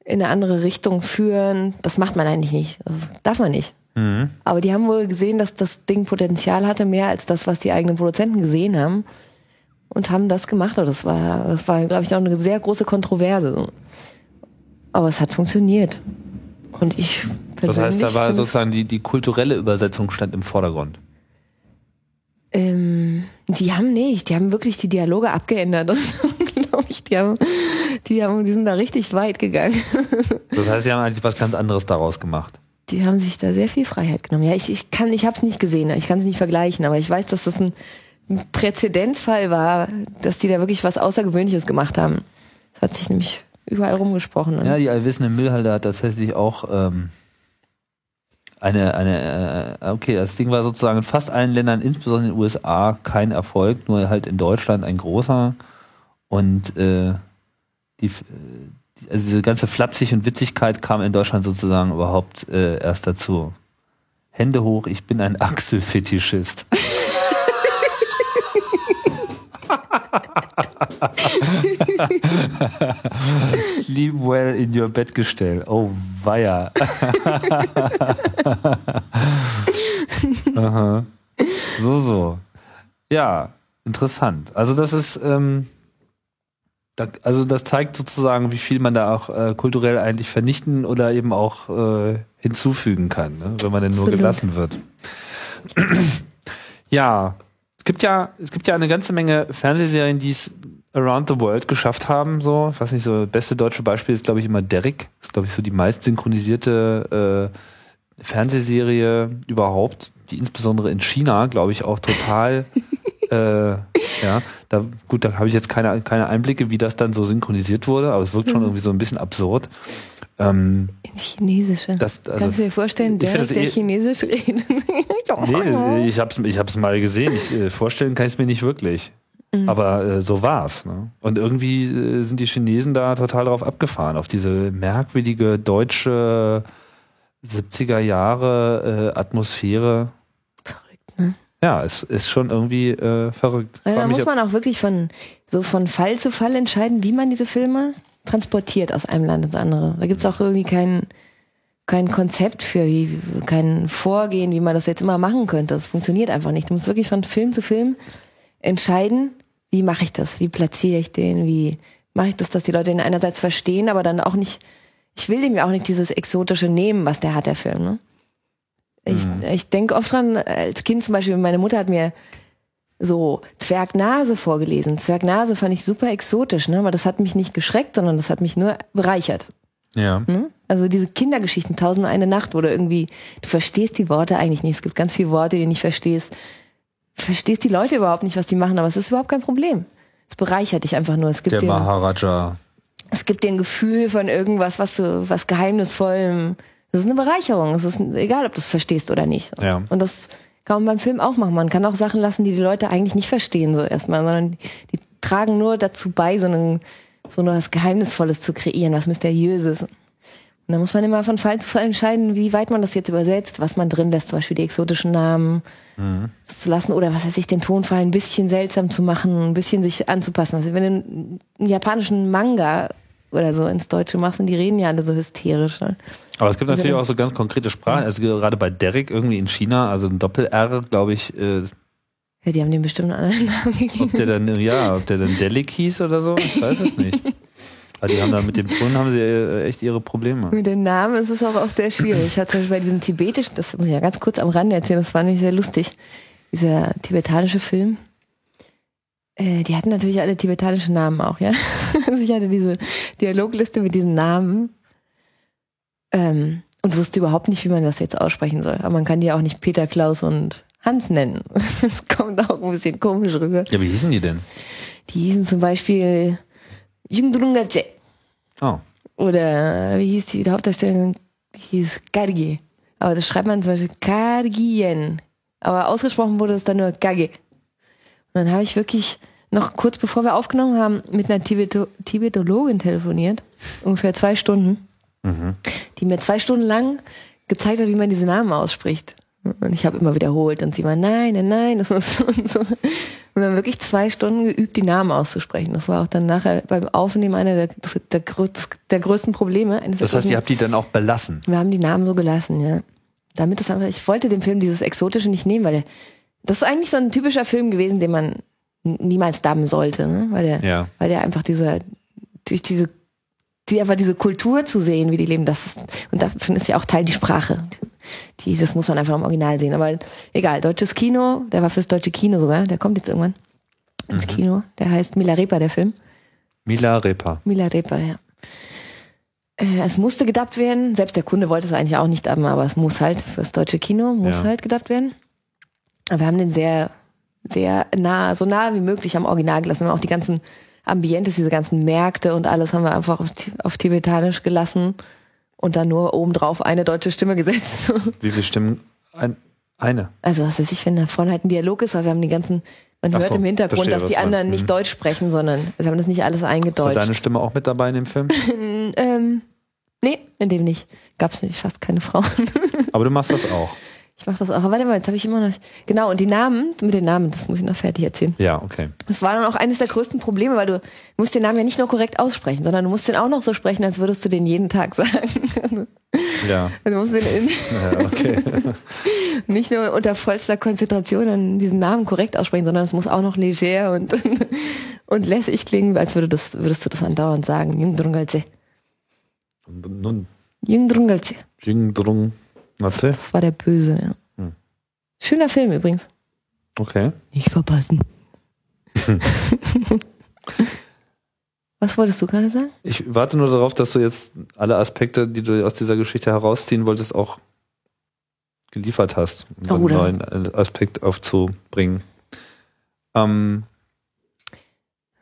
in eine andere Richtung führen. Das macht man eigentlich nicht. Das darf man nicht. Mhm. Aber die haben wohl gesehen, dass das Ding Potenzial hatte, mehr als das, was die eigenen Produzenten gesehen haben. Und haben das gemacht. Und das war, das war, glaube ich, auch eine sehr große Kontroverse. Aber es hat funktioniert. Und ich Das heißt, da persönlich war sozusagen die, die kulturelle Übersetzung stand im Vordergrund. Ähm, die haben nicht, die haben wirklich die Dialoge abgeändert. [laughs] glaube ich, die haben, die haben, die sind da richtig weit gegangen. [laughs] Das heißt, sie haben eigentlich was ganz anderes daraus gemacht. Die haben sich da sehr viel Freiheit genommen. Ja, ich, ich kann, ich habe es nicht gesehen, ich kann es nicht vergleichen, aber ich weiß, dass das ein Präzedenzfall war, dass die da wirklich was Außergewöhnliches gemacht haben. Das hat sich nämlich überall rumgesprochen. Ne? Ja, die allwissende Müllhalde hat tatsächlich auch ähm, eine, eine, äh, okay, das Ding war sozusagen in fast allen Ländern, insbesondere in den USA, kein Erfolg, nur halt in Deutschland ein großer. Und äh, die, äh, also diese ganze Flapsig und Witzigkeit kam in Deutschland sozusagen überhaupt äh, erst dazu. Hände hoch, ich bin ein [laughs] Achselfetischist. Sleep well in your Bettgestell. Oh, weia. [laughs] Aha. So, so. Ja, interessant. Also das ist, ähm, da, also das zeigt sozusagen, wie viel man da auch äh, kulturell eigentlich vernichten oder eben auch äh, hinzufügen kann, ne? wenn man denn nur Absolut. gelassen wird. [clears throat] ja, gibt ja, es gibt ja eine ganze Menge Fernsehserien, die es around the world geschafft haben. So, ich weiß nicht, so das beste deutsche Beispiel ist, glaube ich, immer Derrick. Das ist, glaube ich, so die meist synchronisierte äh, Fernsehserie überhaupt, die insbesondere in China, glaube ich, auch total [laughs] äh, ja, da gut, da habe ich jetzt keine, keine Einblicke, wie das dann so synchronisiert wurde, aber es wirkt schon irgendwie so ein bisschen absurd. Ähm, Ins Chinesische. das, also, Kannst du dir vorstellen, ich der, das der eh- Chinesisch redet? [laughs] Nee, ich hab's, ich hab's mal gesehen. Ich, äh, vorstellen kann ich es mir nicht wirklich. Mhm. Aber äh, so war's. Ne? Und irgendwie äh, sind die Chinesen da total drauf abgefahren, auf diese merkwürdige deutsche 70er Jahre äh, Atmosphäre. Verrückt, ne? Ja, es ist schon irgendwie äh, verrückt. Also da muss man auch wirklich von, so von Fall zu Fall entscheiden, wie man diese Filme transportiert aus einem Land ins andere. Da gibt's auch irgendwie kein, kein Konzept für, wie, kein Vorgehen, wie man das jetzt immer machen könnte. Das funktioniert einfach nicht. Du musst wirklich von Film zu Film entscheiden, wie mache ich das, wie platziere ich den, wie mache ich das, dass die Leute ihn einerseits verstehen, aber dann auch nicht, ich will dem ja auch nicht dieses Exotische nehmen, was der hat, der Film. Ne? Ich, ich denke oft dran, als Kind zum Beispiel, meine Mutter hat mir so Zwergnase vorgelesen. Zwergnase fand ich super exotisch, ne? aber das hat mich nicht geschreckt, sondern das hat mich nur bereichert. ja. Ne? Also diese Kindergeschichten, Tausend eine Nacht, wo du irgendwie, du verstehst die Worte eigentlich nicht. Es gibt ganz viele Worte, die du nicht verstehst. Du verstehst die Leute überhaupt nicht, was die machen, aber es ist überhaupt kein Problem. Es bereichert dich einfach nur. Es gibt Der dir, Maharaja. es gibt dir ein Gefühl von irgendwas, was so, was geheimnisvollem. Das ist eine Bereicherung. Es ist egal, ob du es verstehst oder nicht. Ja. Und das kann man beim Film auch machen. Man kann auch Sachen lassen, die die Leute eigentlich nicht verstehen, so erstmal, sondern die, tragen nur dazu bei, so, einen, so nur was Geheimnisvolles zu kreieren, was Mysteriöses. Und da muss man immer von Fall zu Fall entscheiden, wie weit man das jetzt übersetzt, was man drin lässt, zum Beispiel die exotischen Namen das zu lassen oder was weiß ich, den Tonfall ein bisschen seltsam zu machen, ein bisschen sich anzupassen. Also wenn du einen, einen japanischen Manga oder so ins Deutsche machst und die reden ja alle so hysterisch. Ne? Aber es gibt natürlich Also- auch so ganz konkrete Sprachen. Also gerade bei Derek irgendwie in China, also ein Doppel-R, glaube ich, äh, Ja, die haben dem bestimmt einen anderen Namen gegeben. ob der dann, ja, ob der dann Delik hieß oder so, ich weiß es nicht. [laughs] Aber die haben da mit dem Ton haben sie äh, echt ihre Probleme. Mit den Namen ist es auch oft sehr schwierig. Ich hatte zum Beispiel bei diesem tibetischen, das muss ich ja ganz kurz am Rande erzählen, das war nämlich sehr lustig. Dieser tibetanische Film. Äh, die hatten natürlich alle tibetanischen Namen auch, ja. [laughs] Also ich hatte diese Dialogliste mit diesen Namen ähm, und wusste überhaupt nicht, wie man das jetzt aussprechen soll. Aber man kann die auch nicht Peter, Klaus und Hans nennen. [laughs] Das kommt auch ein bisschen komisch rüber. Ja, wie hießen die denn? Die hießen zum Beispiel Jungdrungace. Oh. Oder wie hieß die Hauptdarstellerin? Die hieß Gargi. Aber das schreibt man zum Beispiel Gargien. Aber ausgesprochen wurde es dann nur Gage. Und dann habe ich wirklich noch kurz bevor wir aufgenommen haben, mit einer Tibeto Tibetologin telefoniert. Ungefähr zwei Stunden. Die mir zwei Stunden lang gezeigt hat, wie man diese Namen ausspricht. Und ich habe immer wiederholt und sie war, nein, nein, nein, das muss [laughs] so und so. Und wir haben wirklich zwei Stunden geübt, die Namen auszusprechen. Das war auch dann nachher beim Aufnehmen einer der, der, grö- der größten Probleme. Eines der Das heißt, ihr habt die dann auch belassen. wir haben die Namen so gelassen, ja. Damit das einfach, ich wollte dem Film dieses Exotische nicht nehmen, weil der, das ist eigentlich so ein typischer Film gewesen, den man niemals dubben sollte, ne? Weil der, Ja. weil der einfach diese, durch diese, die einfach diese Kultur zu sehen, wie die leben, das ist, und davon ist ja auch Teil die Sprache. Die, das muss man einfach im Original sehen. Aber egal, deutsches Kino, der war fürs deutsche Kino sogar, der kommt jetzt irgendwann ins Kino. Der heißt Milarepa, der Film. Mila Repa. Mila Repa, ja. Äh, Es musste gedubbt werden. Selbst der Kunde wollte es eigentlich auch nicht dubben, aber es muss halt fürs deutsche Kino, muss Ja. halt gedubbt werden. Aber wir haben den sehr sehr nah, so nah wie möglich am Original gelassen. Wir haben auch die ganzen Ambientes, diese ganzen Märkte und alles haben wir einfach auf, auf Tibetanisch gelassen und dann nur obendrauf eine deutsche Stimme gesetzt. [laughs] Wie viele Stimmen? Ein, eine. Also was weiß ich, wenn da vorne halt ein Dialog ist, aber wir haben die ganzen, man Ach hört so, im Hintergrund, verstehe, dass die anderen nicht Mhm. Deutsch sprechen, sondern wir haben das nicht alles Ist eingedeutscht. deine Stimme auch mit dabei in dem Film? [laughs] ähm, nee, in dem nicht. Gab's nicht, fast keine Frauen. Aber du machst das auch. [laughs] Ich mach das auch. Aber warte mal, jetzt habe ich immer noch. Genau, und die Namen, mit den Namen, das muss ich noch fertig erzählen. Ja, okay. Das war dann auch eines der größten Probleme, weil du musst den Namen ja nicht nur korrekt aussprechen, sondern du musst den auch noch so sprechen, als würdest du den jeden Tag [laughs] sagen. Ja, Du musst den in, ja okay. [laughs] nicht nur unter vollster Konzentration an diesen Namen korrekt aussprechen, sondern es muss auch noch leger und, [laughs] und lässig klingen, als würde das, würdest du das andauernd sagen. Jungdrungalze. Nun, Jungdrungalze. Jing Drung. Matze? Das war der Böse, ja. Hm. Schöner Film übrigens. Okay. Nicht verpassen. [laughs] Was wolltest du gerade sagen? Ich warte nur darauf, dass du jetzt alle Aspekte, die du aus dieser Geschichte herausziehen wolltest, auch geliefert hast, um Oh, einen neuen Aspekt aufzubringen. Ähm,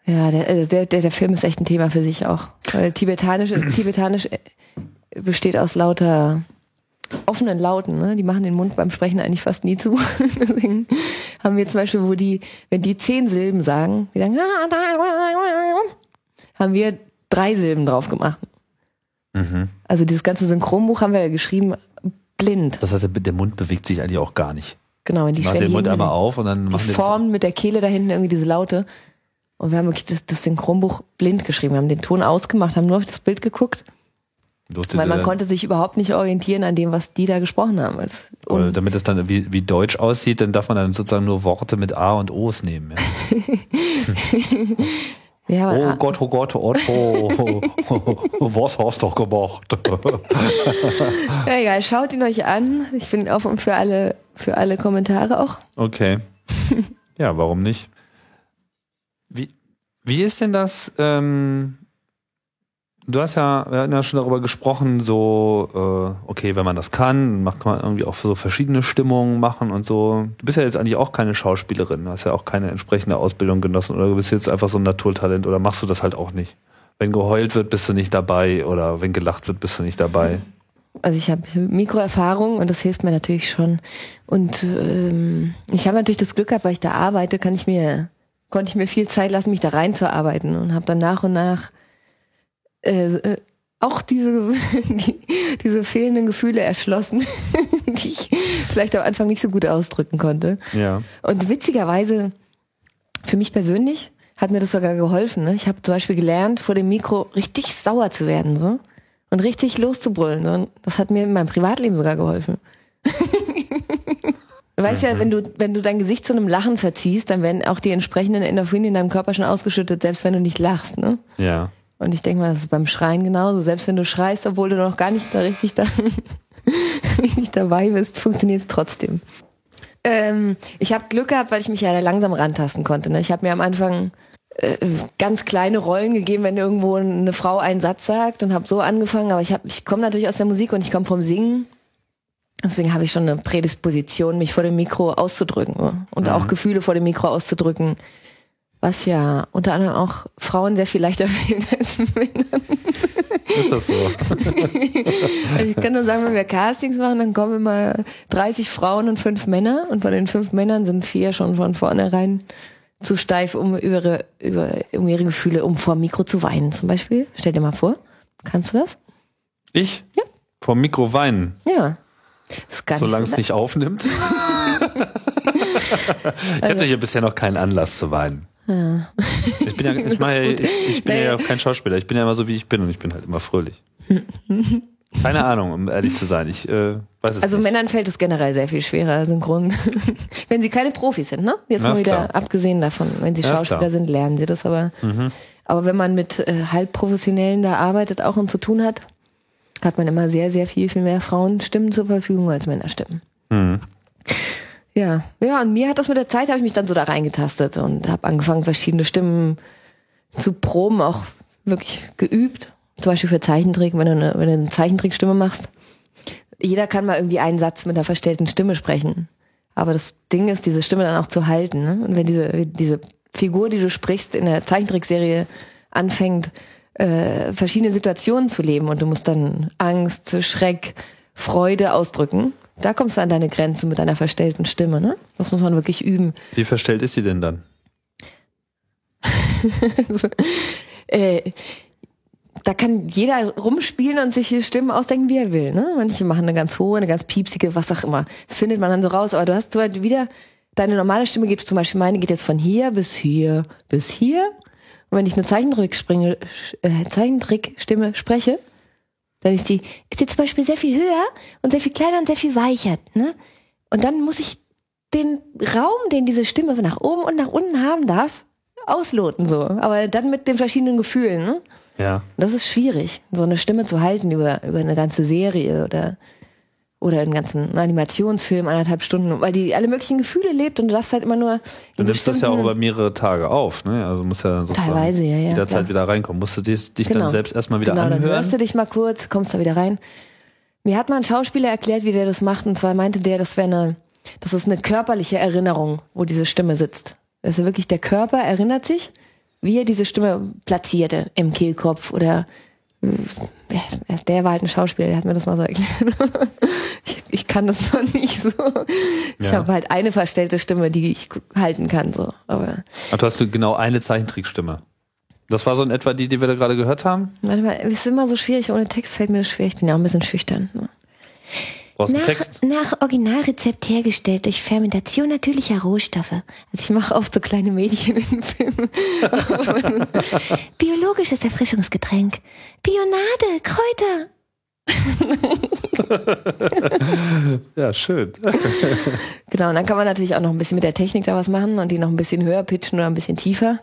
Ja, der, äh, der, der, der Film ist echt ein Thema für sich auch. Weil tibetanisch, ist- tibetanisch äh, besteht aus lauter offenen Lauten. Ne? Die machen den Mund beim Sprechen eigentlich fast nie zu. [laughs] Deswegen haben wir zum Beispiel, wo die, wenn die zehn Silben sagen, die sagen, [laughs] haben wir drei Silben drauf gemacht. mhm. Also dieses ganze Synchronbuch haben wir ja geschrieben blind. Das heißt, der- Mund bewegt sich eigentlich auch gar nicht. Genau, wenn die, Mach wenn den die Mund einmal auf und dann machen die formen mit der Kehle da hinten irgendwie diese Laute. Und wir haben wirklich das, das Synchronbuch blind geschrieben. Wir haben den Ton ausgemacht, haben nur auf das Bild geguckt. Durfte weil man dann- konnte sich überhaupt nicht orientieren an dem, was die da gesprochen haben. Oder damit es dann wie, wie Deutsch aussieht, dann darf man dann sozusagen nur Worte mit A und O's nehmen. Ja. [laughs] ja, Oh Gott, oh Gott, oh Gott, oh, [laughs] oh, was hast du gemacht? [laughs] ja, egal, schaut ihn euch an. Ich bin offen für alle, für alle Kommentare auch. Okay. Ja, warum nicht? Wie, wie ist denn das? Ähm, du hast ja, wir hatten ja schon darüber gesprochen, so, äh, okay, wenn man das kann, macht man irgendwie auch so verschiedene Stimmungen machen und so. Du bist ja jetzt eigentlich auch keine Schauspielerin, hast ja auch keine entsprechende Ausbildung genossen oder du bist jetzt einfach so ein Naturtalent oder machst du das halt auch nicht? Wenn geheult wird, bist du nicht dabei oder wenn gelacht wird, bist du nicht dabei. Also ich habe Mikroerfahrung und das hilft mir natürlich schon. Und ähm, ich habe natürlich das Glück gehabt, weil ich da arbeite, kann ich mir konnte ich mir viel Zeit lassen, mich da reinzuarbeiten und habe dann nach und nach äh, äh, auch diese die, [laughs] diese fehlenden Gefühle erschlossen, [laughs] die ich vielleicht am Anfang nicht so gut ausdrücken konnte. Ja. Und witzigerweise, für mich persönlich, hat mir das sogar geholfen. Ne? Ich habe zum Beispiel gelernt, vor dem Mikro richtig sauer zu werden so und richtig loszubrüllen. So. Und das hat mir in meinem Privatleben sogar geholfen. [laughs] Du weißt ja, wenn du, wenn du dein Gesicht zu einem Lachen verziehst, dann werden auch die entsprechenden Endorphine in deinem Körper schon ausgeschüttet, selbst wenn du nicht lachst. Ne? Ja. Und ich denke mal, das ist beim Schreien genauso. Selbst wenn du schreist, obwohl du noch gar nicht da richtig, da, [laughs] richtig dabei bist, funktioniert es trotzdem. Ähm, ich habe Glück gehabt, weil ich mich ja da langsam rantasten konnte. Ne? Ich habe mir am Anfang äh, ganz kleine Rollen gegeben, wenn irgendwo eine Frau einen Satz sagt und habe so angefangen. Aber ich, hab- ich komme natürlich aus der Musik und ich komme vom Singen. Deswegen habe ich schon eine Prädisposition, mich vor dem Mikro auszudrücken ne? und auch Gefühle vor dem Mikro auszudrücken. Was ja unter anderem auch Frauen sehr viel leichter [laughs] fällt als Männer. Ist das so? [laughs] Also ich kann nur sagen, wenn wir Castings machen, dann kommen immer 30 Frauen und fünf Männer. Und von den fünf Männern sind vier schon von vornherein zu steif, um ihre, über, um ihre Gefühle, um vor dem Mikro zu weinen zum Beispiel. Stell dir mal vor. Kannst du das? Ich? Ja. Vom Mikro weinen, Ja. Solange es nicht aufnimmt. [laughs] ich hatte hier bisher noch keinen Anlass zu weinen. Ich bin ja, ich, [laughs] ja, gut. ich, ich bin ja auch kein Schauspieler. Ich bin ja immer so, wie ich bin und ich bin halt immer fröhlich. Keine Ahnung, um ehrlich zu sein. Ich äh, weiß es Also nicht. Männern fällt es generell sehr viel schwerer, synchron. [laughs] wenn sie keine Profis sind, ne? Jetzt Na, mal wieder klar. abgesehen davon, wenn sie Ja, Schauspieler. Mhm. sind, lernen sie das aber. Aber wenn man mit äh, Halbprofessionellen da arbeitet auch und zu tun hat, hat man immer sehr, sehr viel, viel mehr Frauenstimmen zur Verfügung als Männerstimmen. Mhm. Ja, ja, und mir hat das mit der Zeit, habe ich mich dann so da reingetastet und habe angefangen, verschiedene Stimmen zu proben, auch wirklich geübt. Zum Beispiel für Zeichentrick, wenn du eine, wenn du eine Zeichentrickstimme machst. Jeder kann mal irgendwie einen Satz mit einer verstellten Stimme sprechen. Aber das Ding ist, diese Stimme dann auch zu halten. Ne? Und wenn diese, diese Figur, die du sprichst, in der Zeichentrickserie anfängt, äh, verschiedene Situationen zu leben und du musst dann Angst, Schreck, Freude ausdrücken, da kommst du an deine Grenze mit deiner verstellten Stimme. Ne? Das muss man wirklich üben. Wie verstellt ist sie denn dann? [laughs] äh, da kann jeder rumspielen und sich die Stimmen ausdenken, wie er will. Ne? Manche machen eine ganz hohe, eine ganz piepsige, was auch immer. Das findet man dann so raus. Aber du hast halt wieder, deine normale Stimme geht zum Beispiel, meine geht jetzt von hier bis hier bis hier. Und wenn ich eine Zeichentrickstimme äh, Zeichentrickstimme spreche, dann ist die, ist die zum Beispiel sehr viel höher und sehr viel kleiner und sehr viel weicher. Ne? Und dann muss ich den Raum, den diese Stimme nach oben und nach unten haben darf, ausloten so. Aber dann mit den verschiedenen Gefühlen. Ne? Ja. Das ist schwierig, so eine Stimme zu halten über, über eine ganze Serie oder, oder einen ganzen Animationsfilm, anderthalb Stunden, weil die alle möglichen Gefühle lebt und du darfst halt immer nur. Du nimmst das ja auch über mehrere Tage auf, ne? Also musst ja dann sozusagen Teilweise, ja, ja, jederzeit klar. wieder reinkommen. Musst du dich, dich Genau. dann selbst erstmal wieder genau, dann anhören? hörst du dich mal kurz, kommst da wieder rein. Mir hat mal ein Schauspieler erklärt, wie der das macht, und zwar meinte der, das wäre eine, das ist eine körperliche Erinnerung, wo diese Stimme sitzt. Das ist wirklich der Körper erinnert sich, wie er diese Stimme platzierte im Kehlkopf oder der war halt ein Schauspieler, der hat mir das mal so erklärt. [laughs] Ich, ich kann das noch nicht so. Ich Ja. habe halt eine verstellte Stimme, die ich halten kann, so. Aber Ach, du hast du genau eine Zeichentrickstimme. Das war so in etwa die, die wir da gerade gehört haben? warte mal, es ist immer so schwierig, ohne Text fällt mir das schwer. Ich bin ja auch ein bisschen schüchtern. Brauchst Nach, Text? nach Originalrezept hergestellt durch Fermentation natürlicher Rohstoffe. Also ich mache oft so kleine Mädchen in den Filmen. [laughs] Biologisches Erfrischungsgetränk. Bionade, Kräuter. [laughs] Ja, schön. [laughs] Genau, und dann kann man natürlich auch noch ein bisschen mit der Technik da was machen und die noch ein bisschen höher pitchen oder ein bisschen tiefer.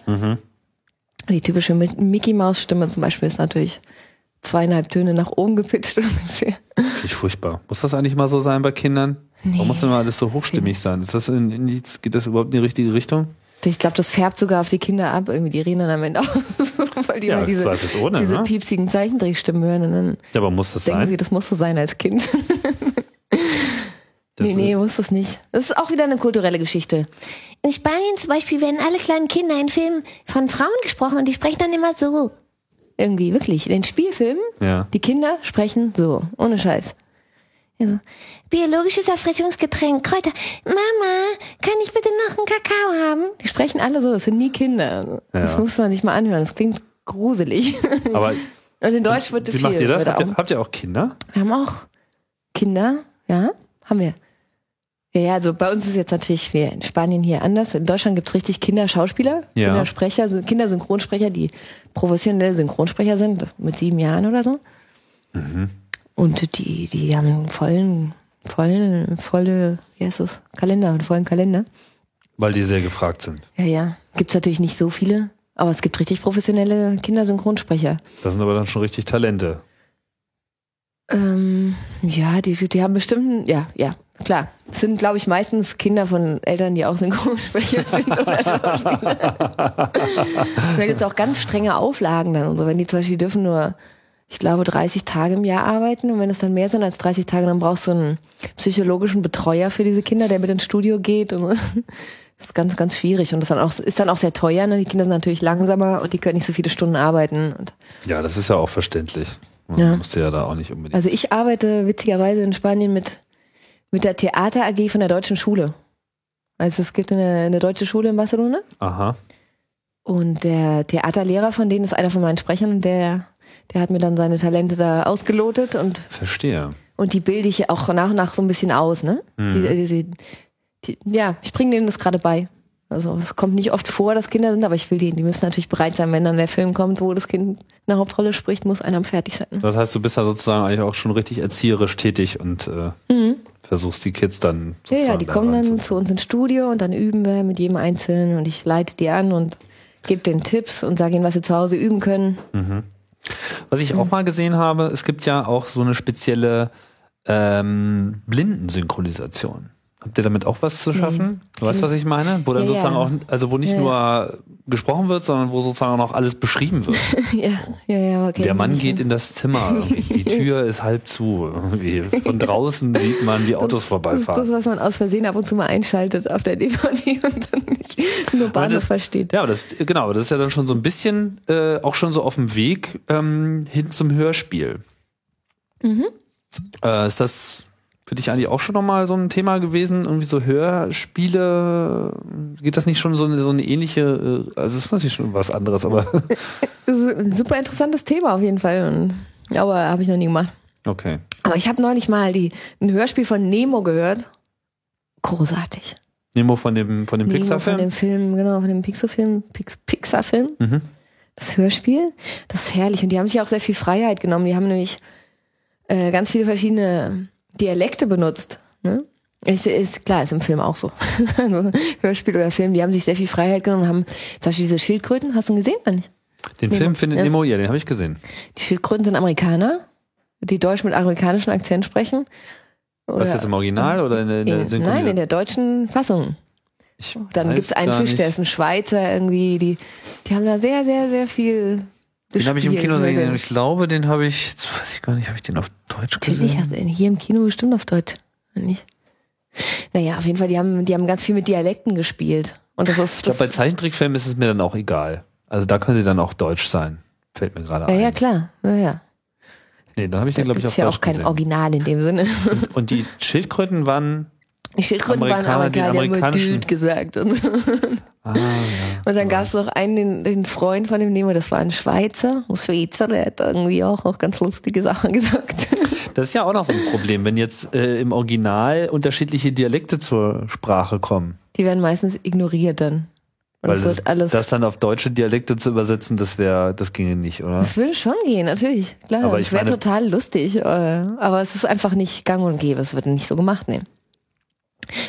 Die typische Mi- Mickey-Maus-Stimme zum Beispiel ist natürlich zweieinhalb Töne nach oben gepitcht ungefähr. Finde ich furchtbar. Muss das eigentlich mal so sein bei Kindern? Nee. Warum muss denn mal alles so hochstimmig sein? Ist das in, in die, geht das überhaupt in die richtige Richtung? Ich glaube, das färbt sogar auf die Kinder ab. Irgendwie, die reden dann am Ende aus, [laughs] weil die Ja, immer diese, zweifelsohne, diese ne? piepsigen Zeichentrickstimmen hören und dann Ja, aber muss das denken sein? sie, das muss so sein als Kind. [laughs] Das nee, nee, muss das nicht. Das ist auch wieder eine kulturelle Geschichte. In Spanien zum Beispiel werden alle kleinen Kinder in Filmen von Frauen gesprochen und die sprechen dann immer so. Irgendwie, wirklich. In den Spielfilmen, Ja. die Kinder sprechen so. Ohne Scheiß. Also, biologisches Erfrischungsgetränk, Kräuter. Mama, kann ich bitte noch einen Kakao haben? Die sprechen alle so, das sind nie Kinder. Das Ja. muss man sich mal anhören. Das klingt gruselig. [laughs] Aber Und in Deutsch wird wie viel. macht ihr das? Habt ihr, habt ihr auch Kinder? wir haben auch Kinder, ja, haben wir. Ja, ja, also bei uns ist jetzt natürlich wir in Spanien hier anders. In Deutschland gibt's richtig Kinderschauspieler, Ja. Kindersprecher, Kindersynchronsprecher, die professionelle Synchronsprecher sind, mit sieben Jahren oder so. Und die, die haben einen vollen, vollen, volle, wie heißt das? Kalender, einen vollen Kalender. Weil die sehr gefragt sind. Ja, ja. Gibt's natürlich nicht so viele, aber es gibt richtig professionelle Kindersynchronsprecher. Das sind aber dann schon richtig Talente. Ähm, ja, die, die haben bestimmt, ja, ja, klar. Sind, glaube ich, meistens Kinder von Eltern, die auch Synchronsprecher sind oder [laughs] Schauspieler. da gibt es auch ganz strenge Auflagen dann und so. Wenn die zum Beispiel dürfen nur, ich glaube, 30 Tage im Jahr arbeiten und wenn es dann mehr sind als 30 Tage, dann brauchst du einen psychologischen Betreuer für diese Kinder, der mit ins Studio geht und so. Das ist ganz, ganz schwierig und das dann auch, ist dann auch sehr teuer. Ne? Die Kinder sind natürlich langsamer und die können nicht so viele Stunden arbeiten. Ja, das ist ja auch verständlich. Man Ja. musste ja da auch nicht unbedingt. Also ich arbeite witzigerweise in Spanien mit, mit der Theater AG von der deutschen Schule. Also es gibt eine, eine deutsche Schule in Barcelona Aha. und der Theaterlehrer von denen ist einer von meinen Sprechern und der, der hat mir dann seine Talente da ausgelotet und, Verstehe. und die bilde ich auch nach und nach so ein bisschen aus, ne? Die, die, die, ja, ich bringe denen das gerade bei. Also es kommt nicht oft vor, dass Kinder sind, aber ich will die, die müssen natürlich bereit sein, wenn dann der Film kommt, wo das Kind eine Hauptrolle spricht, muss einer fertig sein. Ne? Das heißt, du bist ja sozusagen eigentlich auch schon richtig erzieherisch tätig und äh, versuchst die Kids dann Ja, sozusagen ja, die kommen dann zu- zu uns ins Studio und dann üben wir mit jedem Einzelnen und ich leite die an und gebe denen Tipps und sage ihnen, was sie zu Hause üben können. Was ich auch mal gesehen habe, es gibt ja auch so eine spezielle ähm, Blindensynchronisation. Habt ihr damit auch was zu schaffen? Du weißt, was ich meine? Wo dann Ja, sozusagen ja. auch, also wo nicht Ja, nur gesprochen wird, sondern wo sozusagen auch noch alles beschrieben wird. [laughs] ja, ja, ja, okay. Der Mann geht in das Zimmer, irgendwie. die [laughs] Tür ist halb zu. Irgendwie. Von draußen sieht man, wie Autos Das ist das, vorbeifahren. was man aus Versehen ab und zu mal einschaltet auf der DVD [laughs] und dann nicht nur Bahnhof das- versteht. Ja, aber das, genau, aber das ist ja dann schon so ein bisschen, äh, auch schon so auf dem Weg ähm, hin zum Hörspiel. Mhm. Äh, ist das für dich eigentlich auch schon nochmal so ein Thema gewesen? Irgendwie so Hörspiele? Geht das nicht schon so eine, so eine ähnliche, äh, also es ist natürlich schon was anderes, aber [laughs] Das ist ein super interessantes Thema auf jeden Fall. Aber habe ich noch nie gemacht. okay. Aber ich habe neulich mal die, ein Hörspiel von Nemo gehört. Großartig. Nemo von dem, von dem Nemo von Pixar-Film? dem Film, genau, von dem Pixar-Film, Pix, Pixar-Film. Mhm. Das Hörspiel, das ist herrlich. Und die haben sich auch sehr viel Freiheit genommen. Die haben nämlich äh, ganz viele verschiedene Dialekte benutzt. Ne? Ist, ist klar, ist im Film auch so. [laughs] also, Hörspiel oder Film, die haben sich sehr viel Freiheit genommen und haben zum Beispiel diese Schildkröten, hast du ihn gesehen? oder nicht? Den Nemo, Film findet ja. Nemo, ja, den habe ich gesehen. Die Schildkröten sind Amerikaner, die Deutsch mit amerikanischem Akzent sprechen. Was Oder- jetzt im Original oder in der, in der in, nein, Synchronisation? in der deutschen Fassung. Ich Dann gibt es einen Fisch, der ist ein Schweizer irgendwie. Die, die haben da sehr, sehr, sehr viel. Den habe ich im Kino gesehen. Ich glaube, den habe ich, weiß ich gar nicht, habe ich den auf Deutsch Natürlich gesehen? hast du ihn hier im Kino bestimmt auf Deutsch. Nicht? Naja, auf jeden Fall, die haben, die haben ganz viel mit Dialekten gespielt. Und das ist. Ich glaube, bei Zeichentrickfilmen ist es mir dann auch egal. Also da können sie dann auch deutsch sein. Fällt mir gerade ja, ein. ja, klar. Ja, ja. Nee, dann habe ich den, glaube ich, auf ja Deutsch auch kein gesehen. Original in dem Sinne. Und die [laughs] Schildkröten waren, Die Schildkröten Amerikaner, waren den Amerikaner, die haben immer Dude gesagt. Und, ah, ja. und dann gab es noch einen, den, den Freund von dem Nemo, das war ein Schweizer. Ein Schweizer, der hat irgendwie auch, auch ganz lustige Sachen [laughs] gesagt. Das ist ja auch noch so ein Problem, wenn jetzt äh, im Original unterschiedliche Dialekte zur Sprache kommen. Die werden meistens ignoriert dann. Und Weil das, alles. das dann auf deutsche Dialekte zu übersetzen, das wäre, das ginge nicht, oder? Das würde schon gehen, natürlich. Klar, Aber es wäre total lustig. äh, Aber es ist einfach nicht gang und gäbe. Es wird nicht so gemacht, ne.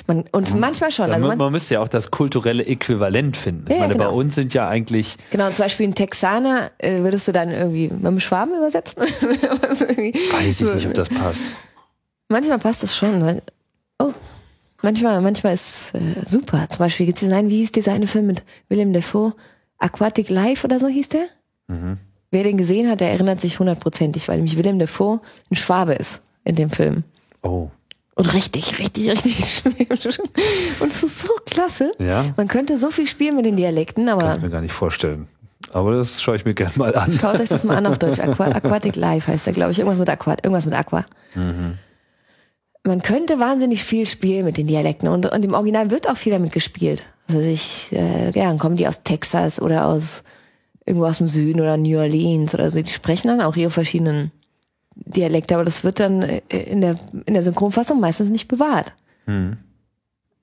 Man, und manchmal schon. Also man, man, müsste ja auch das kulturelle Äquivalent finden. Ja, ich meine, genau. bei uns sind ja eigentlich, genau, zum Beispiel ein Texaner äh, würdest du dann irgendwie mit dem Schwaben übersetzen. [laughs] Weiß ich nicht, ob das passt. Manchmal passt das schon. Oh, manchmal, manchmal ist äh, super. Zum Beispiel gibt es diesen einen, wie hieß dieser eine Film mit Willem Dafoe? Aquatic Life oder so hieß der? Mhm. Wer den gesehen hat, der erinnert sich hundertprozentig, weil nämlich Willem Dafoe ein Schwabe ist in dem Film. Oh, Und richtig, richtig, richtig [laughs] schlimm. Und es ist so klasse. ja, Man könnte so viel spielen mit den Dialekten, kann aber ich mir gar nicht vorstellen. Aber das schaue ich mir gerne mal an. schaut euch das mal an auf Deutsch. Aqua, [laughs] Aquatic Life heißt der, glaube ich. Irgendwas mit Aqua. Irgendwas mit Aqua. Man könnte wahnsinnig viel spielen mit den Dialekten. Und, und im Original wird auch viel damit gespielt. Also ich, äh, ja, dann kommen die aus Texas oder aus irgendwo aus dem Süden oder New Orleans oder so. Die sprechen dann auch ihre verschiedenen Dialekte, aber das wird dann äh, in der, in der Synchronfassung meistens nicht bewahrt.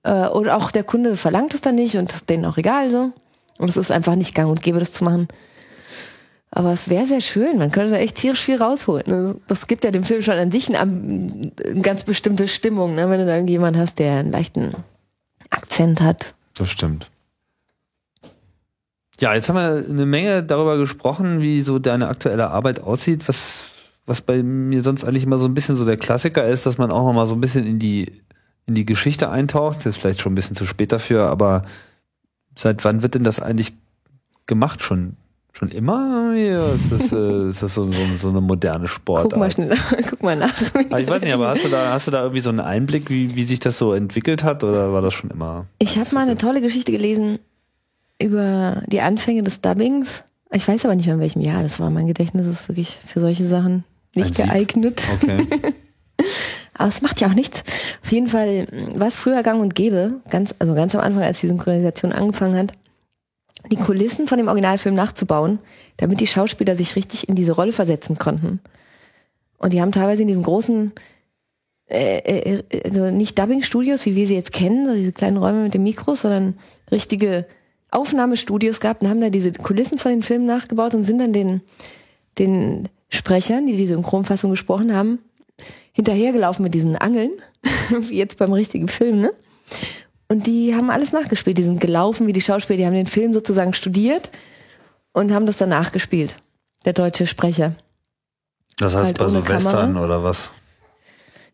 Äh, oder auch der Kunde verlangt es dann nicht und ist denen auch egal so. Und es ist einfach nicht gang und gäbe, das zu machen. Aber es wäre sehr schön, man könnte da echt tierisch viel rausholen. Also Das gibt ja dem Film schon an sich eine, eine ganz bestimmte Stimmung, ne? wenn du da irgendjemanden hast, der einen leichten Akzent hat. Das stimmt. Ja, jetzt haben wir eine Menge darüber gesprochen, wie so deine aktuelle Arbeit aussieht, was, was bei mir sonst eigentlich immer so ein bisschen so der Klassiker ist, dass man auch noch mal so ein bisschen in die, in die Geschichte eintaucht. Das ist jetzt vielleicht schon ein bisschen zu spät dafür, aber seit wann wird denn das eigentlich gemacht? Schon, schon immer? Ja, ist das, äh, [laughs] ist das so, so, so eine moderne Sportart? Guck mal schnell, [laughs] guck mal nach. Ah, ich weiß nicht, aber hast du da, hast du da irgendwie so einen Einblick, wie, wie sich das so entwickelt hat oder war das schon immer? Ich habe mal eine tolle Geschichte gelesen über die Anfänge des Dubbings. Ich weiß aber nicht mehr in welchem Jahr das war. Mein Gedächtnis ist wirklich für solche Sachen nicht geeignet. Okay. [laughs] Aber es macht ja auch nichts. Auf jeden Fall war es früher gang und gäbe, ganz, also ganz am Anfang, als die Synchronisation angefangen hat, die Kulissen von dem Originalfilm nachzubauen, damit die Schauspieler sich richtig in diese Rolle versetzen konnten. Und die haben teilweise in diesen großen, äh, äh, also nicht Dubbing-Studios, wie wir sie jetzt kennen, so diese kleinen Räume mit den Mikros, sondern richtige Aufnahmestudios gehabt und haben da diese Kulissen von den Filmen nachgebaut und sind dann den, den Sprechern, die die Synchronfassung gesprochen haben, hinterhergelaufen mit diesen Angeln, [laughs] wie jetzt beim richtigen Film, ne? Und die haben alles nachgespielt. Die sind gelaufen wie die Schauspieler, die haben den Film sozusagen studiert und haben das dann nachgespielt. Der deutsche Sprecher. Das heißt Halt bei so Western Kamera. oder was?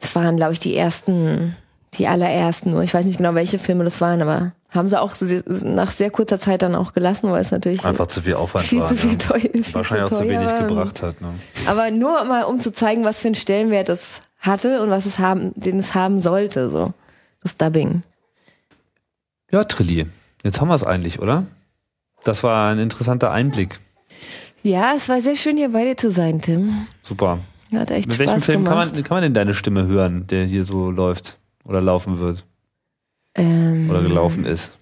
Das waren, glaube ich, die ersten, die allerersten nur. Ich weiß nicht genau, welche Filme das waren, aber haben sie auch nach sehr kurzer Zeit dann auch gelassen, weil es natürlich Einfach zu viel Aufwand viel war. zu viel ne? teuer viel Wahrscheinlich auch zu wenig gebracht hat. Ne? Aber nur mal, um zu zeigen, was für einen Stellenwert es hatte und was es haben, den es haben sollte, so. Das Dubbing. Ja, Trilli. Jetzt haben wir es eigentlich, oder? Das war ein interessanter Einblick. Ja, es war sehr schön, hier bei dir zu sein, Tim. Super. Hat echt Mit welchem Spaß Film kann gemacht. man, kann man denn deine Stimme hören, der hier so läuft oder laufen wird ähm, oder gelaufen ist?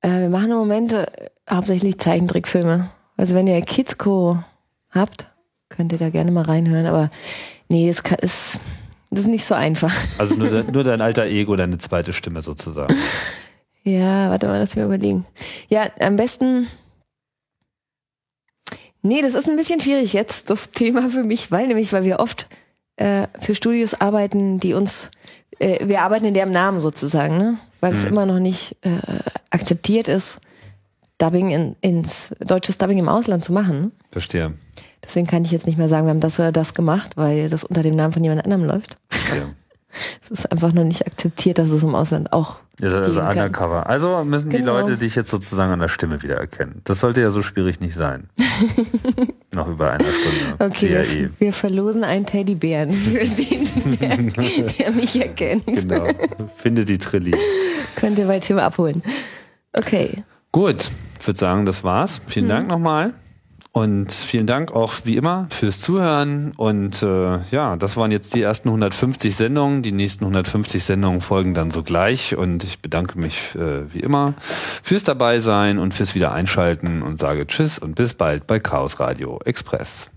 Äh, wir machen im Moment äh, hauptsächlich Zeichentrickfilme. Also wenn ihr Kidsco habt, könnt ihr da gerne mal reinhören. Aber nee, das, kann, ist, das ist nicht so einfach. [laughs] Also nur, de, nur dein alter Ego, deine zweite Stimme sozusagen. [laughs] Ja, warte mal, lass mir überlegen. Ja, am besten. Nee, das ist ein bisschen schwierig jetzt, das Thema für mich, weil nämlich, weil wir oft äh, für Studios arbeiten, die uns, äh, wir arbeiten in deren Namen sozusagen, ne? Weil es Mhm. immer noch nicht äh, akzeptiert ist, Dubbing in, ins deutsches Dubbing im Ausland zu machen. Verstehe. Deswegen kann ich jetzt nicht mehr sagen, wir haben das oder das gemacht, weil das unter dem Namen von jemand anderem läuft. Verstehe. Es ist einfach noch nicht akzeptiert, dass es im Ausland auch. Ihr seid also geben kann. undercover. Also müssen die Genau. Leute dich jetzt sozusagen an der Stimme wiedererkennen. Das sollte ja so schwierig nicht sein. [laughs] Noch über einer Stunde. E. Okay, wir, wir verlosen einen Teddybären [laughs] für den, der, der mich erkennt. Genau. Finde die Trilli. Könnt ihr bei Tim abholen. Okay. Gut, ich würde sagen, das war's. Vielen Dank nochmal. Und vielen Dank auch wie immer fürs Zuhören. Und äh, ja, das waren jetzt die ersten 150 Sendungen. Die nächsten 150 Sendungen folgen dann sogleich. Und ich bedanke mich äh, wie immer fürs Dabeisein und fürs Wiedereinschalten und sage Tschüss und bis bald bei Chaos Radio Express.